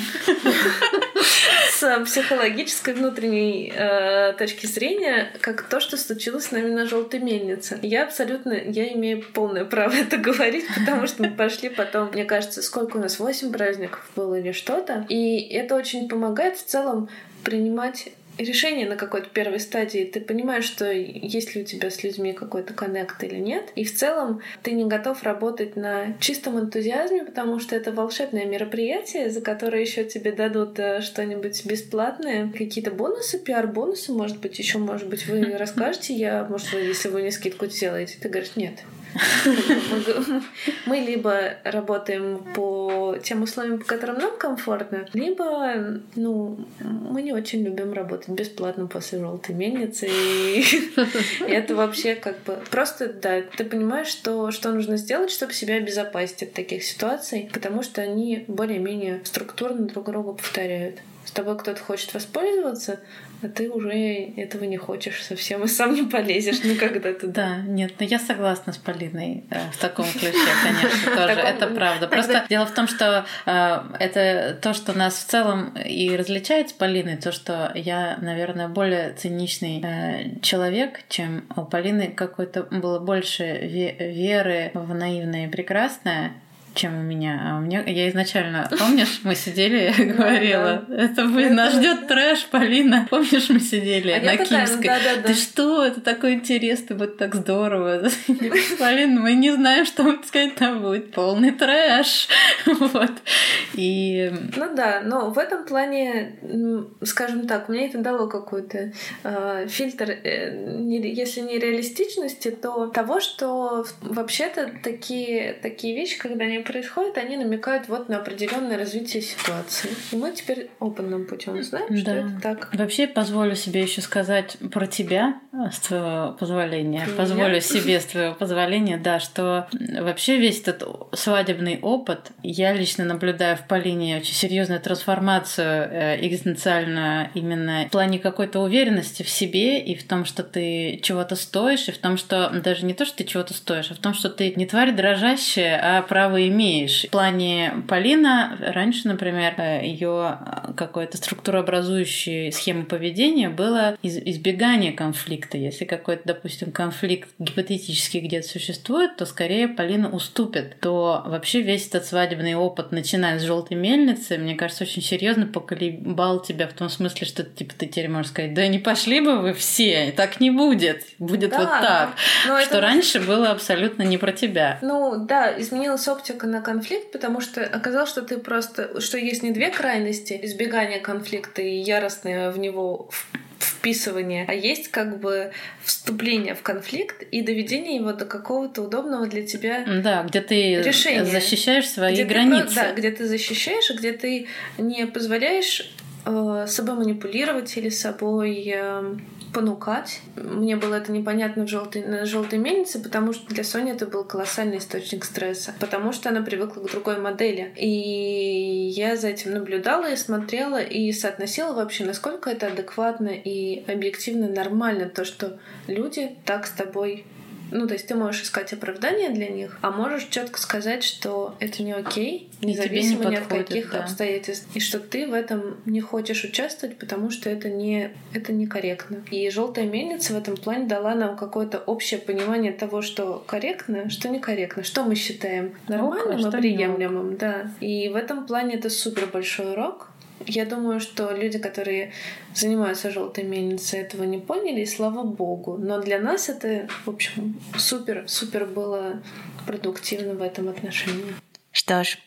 с психологической внутренней э, точки зрения, как то, что случилось с нами на желтой мельнице. Я абсолютно, я имею полное право это говорить, потому что мы пошли потом, мне кажется, сколько у нас, восемь праздников было или что-то. И это очень помогает в целом принимать решение на какой-то первой стадии, ты понимаешь, что есть ли у тебя с людьми какой-то коннект или нет. И в целом ты не готов работать на чистом энтузиазме, потому что это волшебное мероприятие, за которое еще тебе дадут э, что-нибудь бесплатное, какие-то бонусы, пиар-бонусы, может быть, еще, может быть, вы расскажете, я, может, вы, если вы не скидку сделаете, ты говоришь, нет, мы либо работаем по тем условиям, по которым нам комфортно, либо, ну, мы не очень любим работать бесплатно после желтой мельницы. И это вообще как бы просто, да, ты понимаешь, что, что нужно сделать, чтобы себя обезопасить от таких ситуаций, потому что они более-менее структурно друг друга повторяют с тобой кто-то хочет воспользоваться, а ты уже этого не хочешь совсем и сам не полезешь никогда туда. Да, нет, но я согласна с Полиной э, в таком ключе, конечно, тоже. Это правда. Просто дело в том, что э, это то, что нас в целом и различает с Полиной, то, что я, наверное, более циничный э, человек, чем у Полины какой-то было больше веры в наивное и прекрасное, чем у меня. А у меня я изначально, помнишь, мы сидели, я говорила, это блин, нас ждет трэш, Полина. Помнишь, мы сидели а на Киевской. Ты что, это такой интересный, вот так здорово. Полин, мы не знаем, что сказать, там будет полный трэш. Вот. И... Ну да, но в этом плане, скажем так, мне это дало какой-то э, фильтр, э, если не реалистичности, то того, что вообще-то такие, такие вещи, когда они происходят, они намекают вот на определенное развитие ситуации. И мы теперь опытным путем знаем, да. что это так. Вообще позволю себе еще сказать про тебя, э, с твоего позволения. Меня? Позволю себе с твоего позволения, да, что вообще весь этот свадебный опыт, я лично наблюдаю в Полине очень серьезную трансформацию э, экзистенциальную именно в плане какой-то уверенности в себе и в том, что ты чего-то стоишь, и в том, что даже не то, что ты чего-то стоишь, а в том, что ты не тварь дрожащая, а право имеешь. В плане Полина, раньше, например, э, ее какой-то структурообразующей схемы поведения было избегание конфликта. Если какой-то, допустим, конфликт гипотетически где-то существует, то скорее Полина уступит. То вообще весь этот свадебный опыт, начиная с желтой мельницы, мне кажется, очень серьезно поколебал тебя в том смысле, что типа ты теперь можешь сказать, да не пошли бы вы все, так не будет, будет да, вот так. Но что это... раньше было абсолютно не про тебя. Ну да, изменилась оптика на конфликт, потому что оказалось, что ты просто, что есть не две крайности, избегание конфликта и яростное в него вписывание, а есть как бы вступление в конфликт и доведение его до какого-то удобного для тебя да, где ты решения. защищаешь свои где границы. Ты, да, где ты защищаешь, где ты не позволяешь э, собой манипулировать или собой э, понукать. Мне было это непонятно в желтой, на желтой мельнице, потому что для Сони это был колоссальный источник стресса, потому что она привыкла к другой модели. И я за этим наблюдала и смотрела, и соотносила вообще, насколько это адекватно и объективно нормально, то, что люди так с тобой ну, то есть ты можешь искать оправдания для них, а можешь четко сказать, что это не окей, независимо не ни от каких да. обстоятельств, и что ты в этом не хочешь участвовать, потому что это не это некорректно. И желтая мельница в этом плане дала нам какое-то общее понимание того, что корректно, что некорректно, что мы считаем нормальным Ок, и приемлемым, да. И в этом плане это супер большой урок, я думаю, что люди, которые занимаются желтой мельницей, этого не поняли, и слава богу. Но для нас это, в общем, супер, супер было продуктивно в этом отношении. Что ж,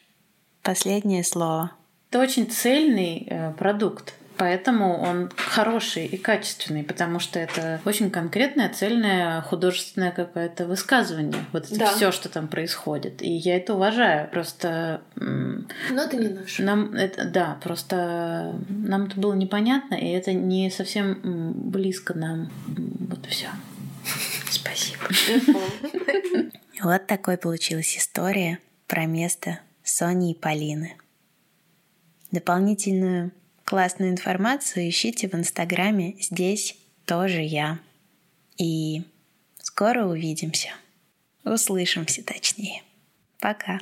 последнее слово. Это очень цельный э, продукт. Поэтому он хороший и качественный, потому что это очень конкретное, цельное художественное какое-то высказывание. Вот это да. все, что там происходит. И я это уважаю. Просто. Но это не наше. Нам это, да, просто нам это было непонятно, и это не совсем близко нам. Вот все. Спасибо. Вот такой получилась история про место Сони и Полины. Дополнительную Классную информацию ищите в Инстаграме «Здесь тоже я». И скоро увидимся. Услышимся точнее. Пока.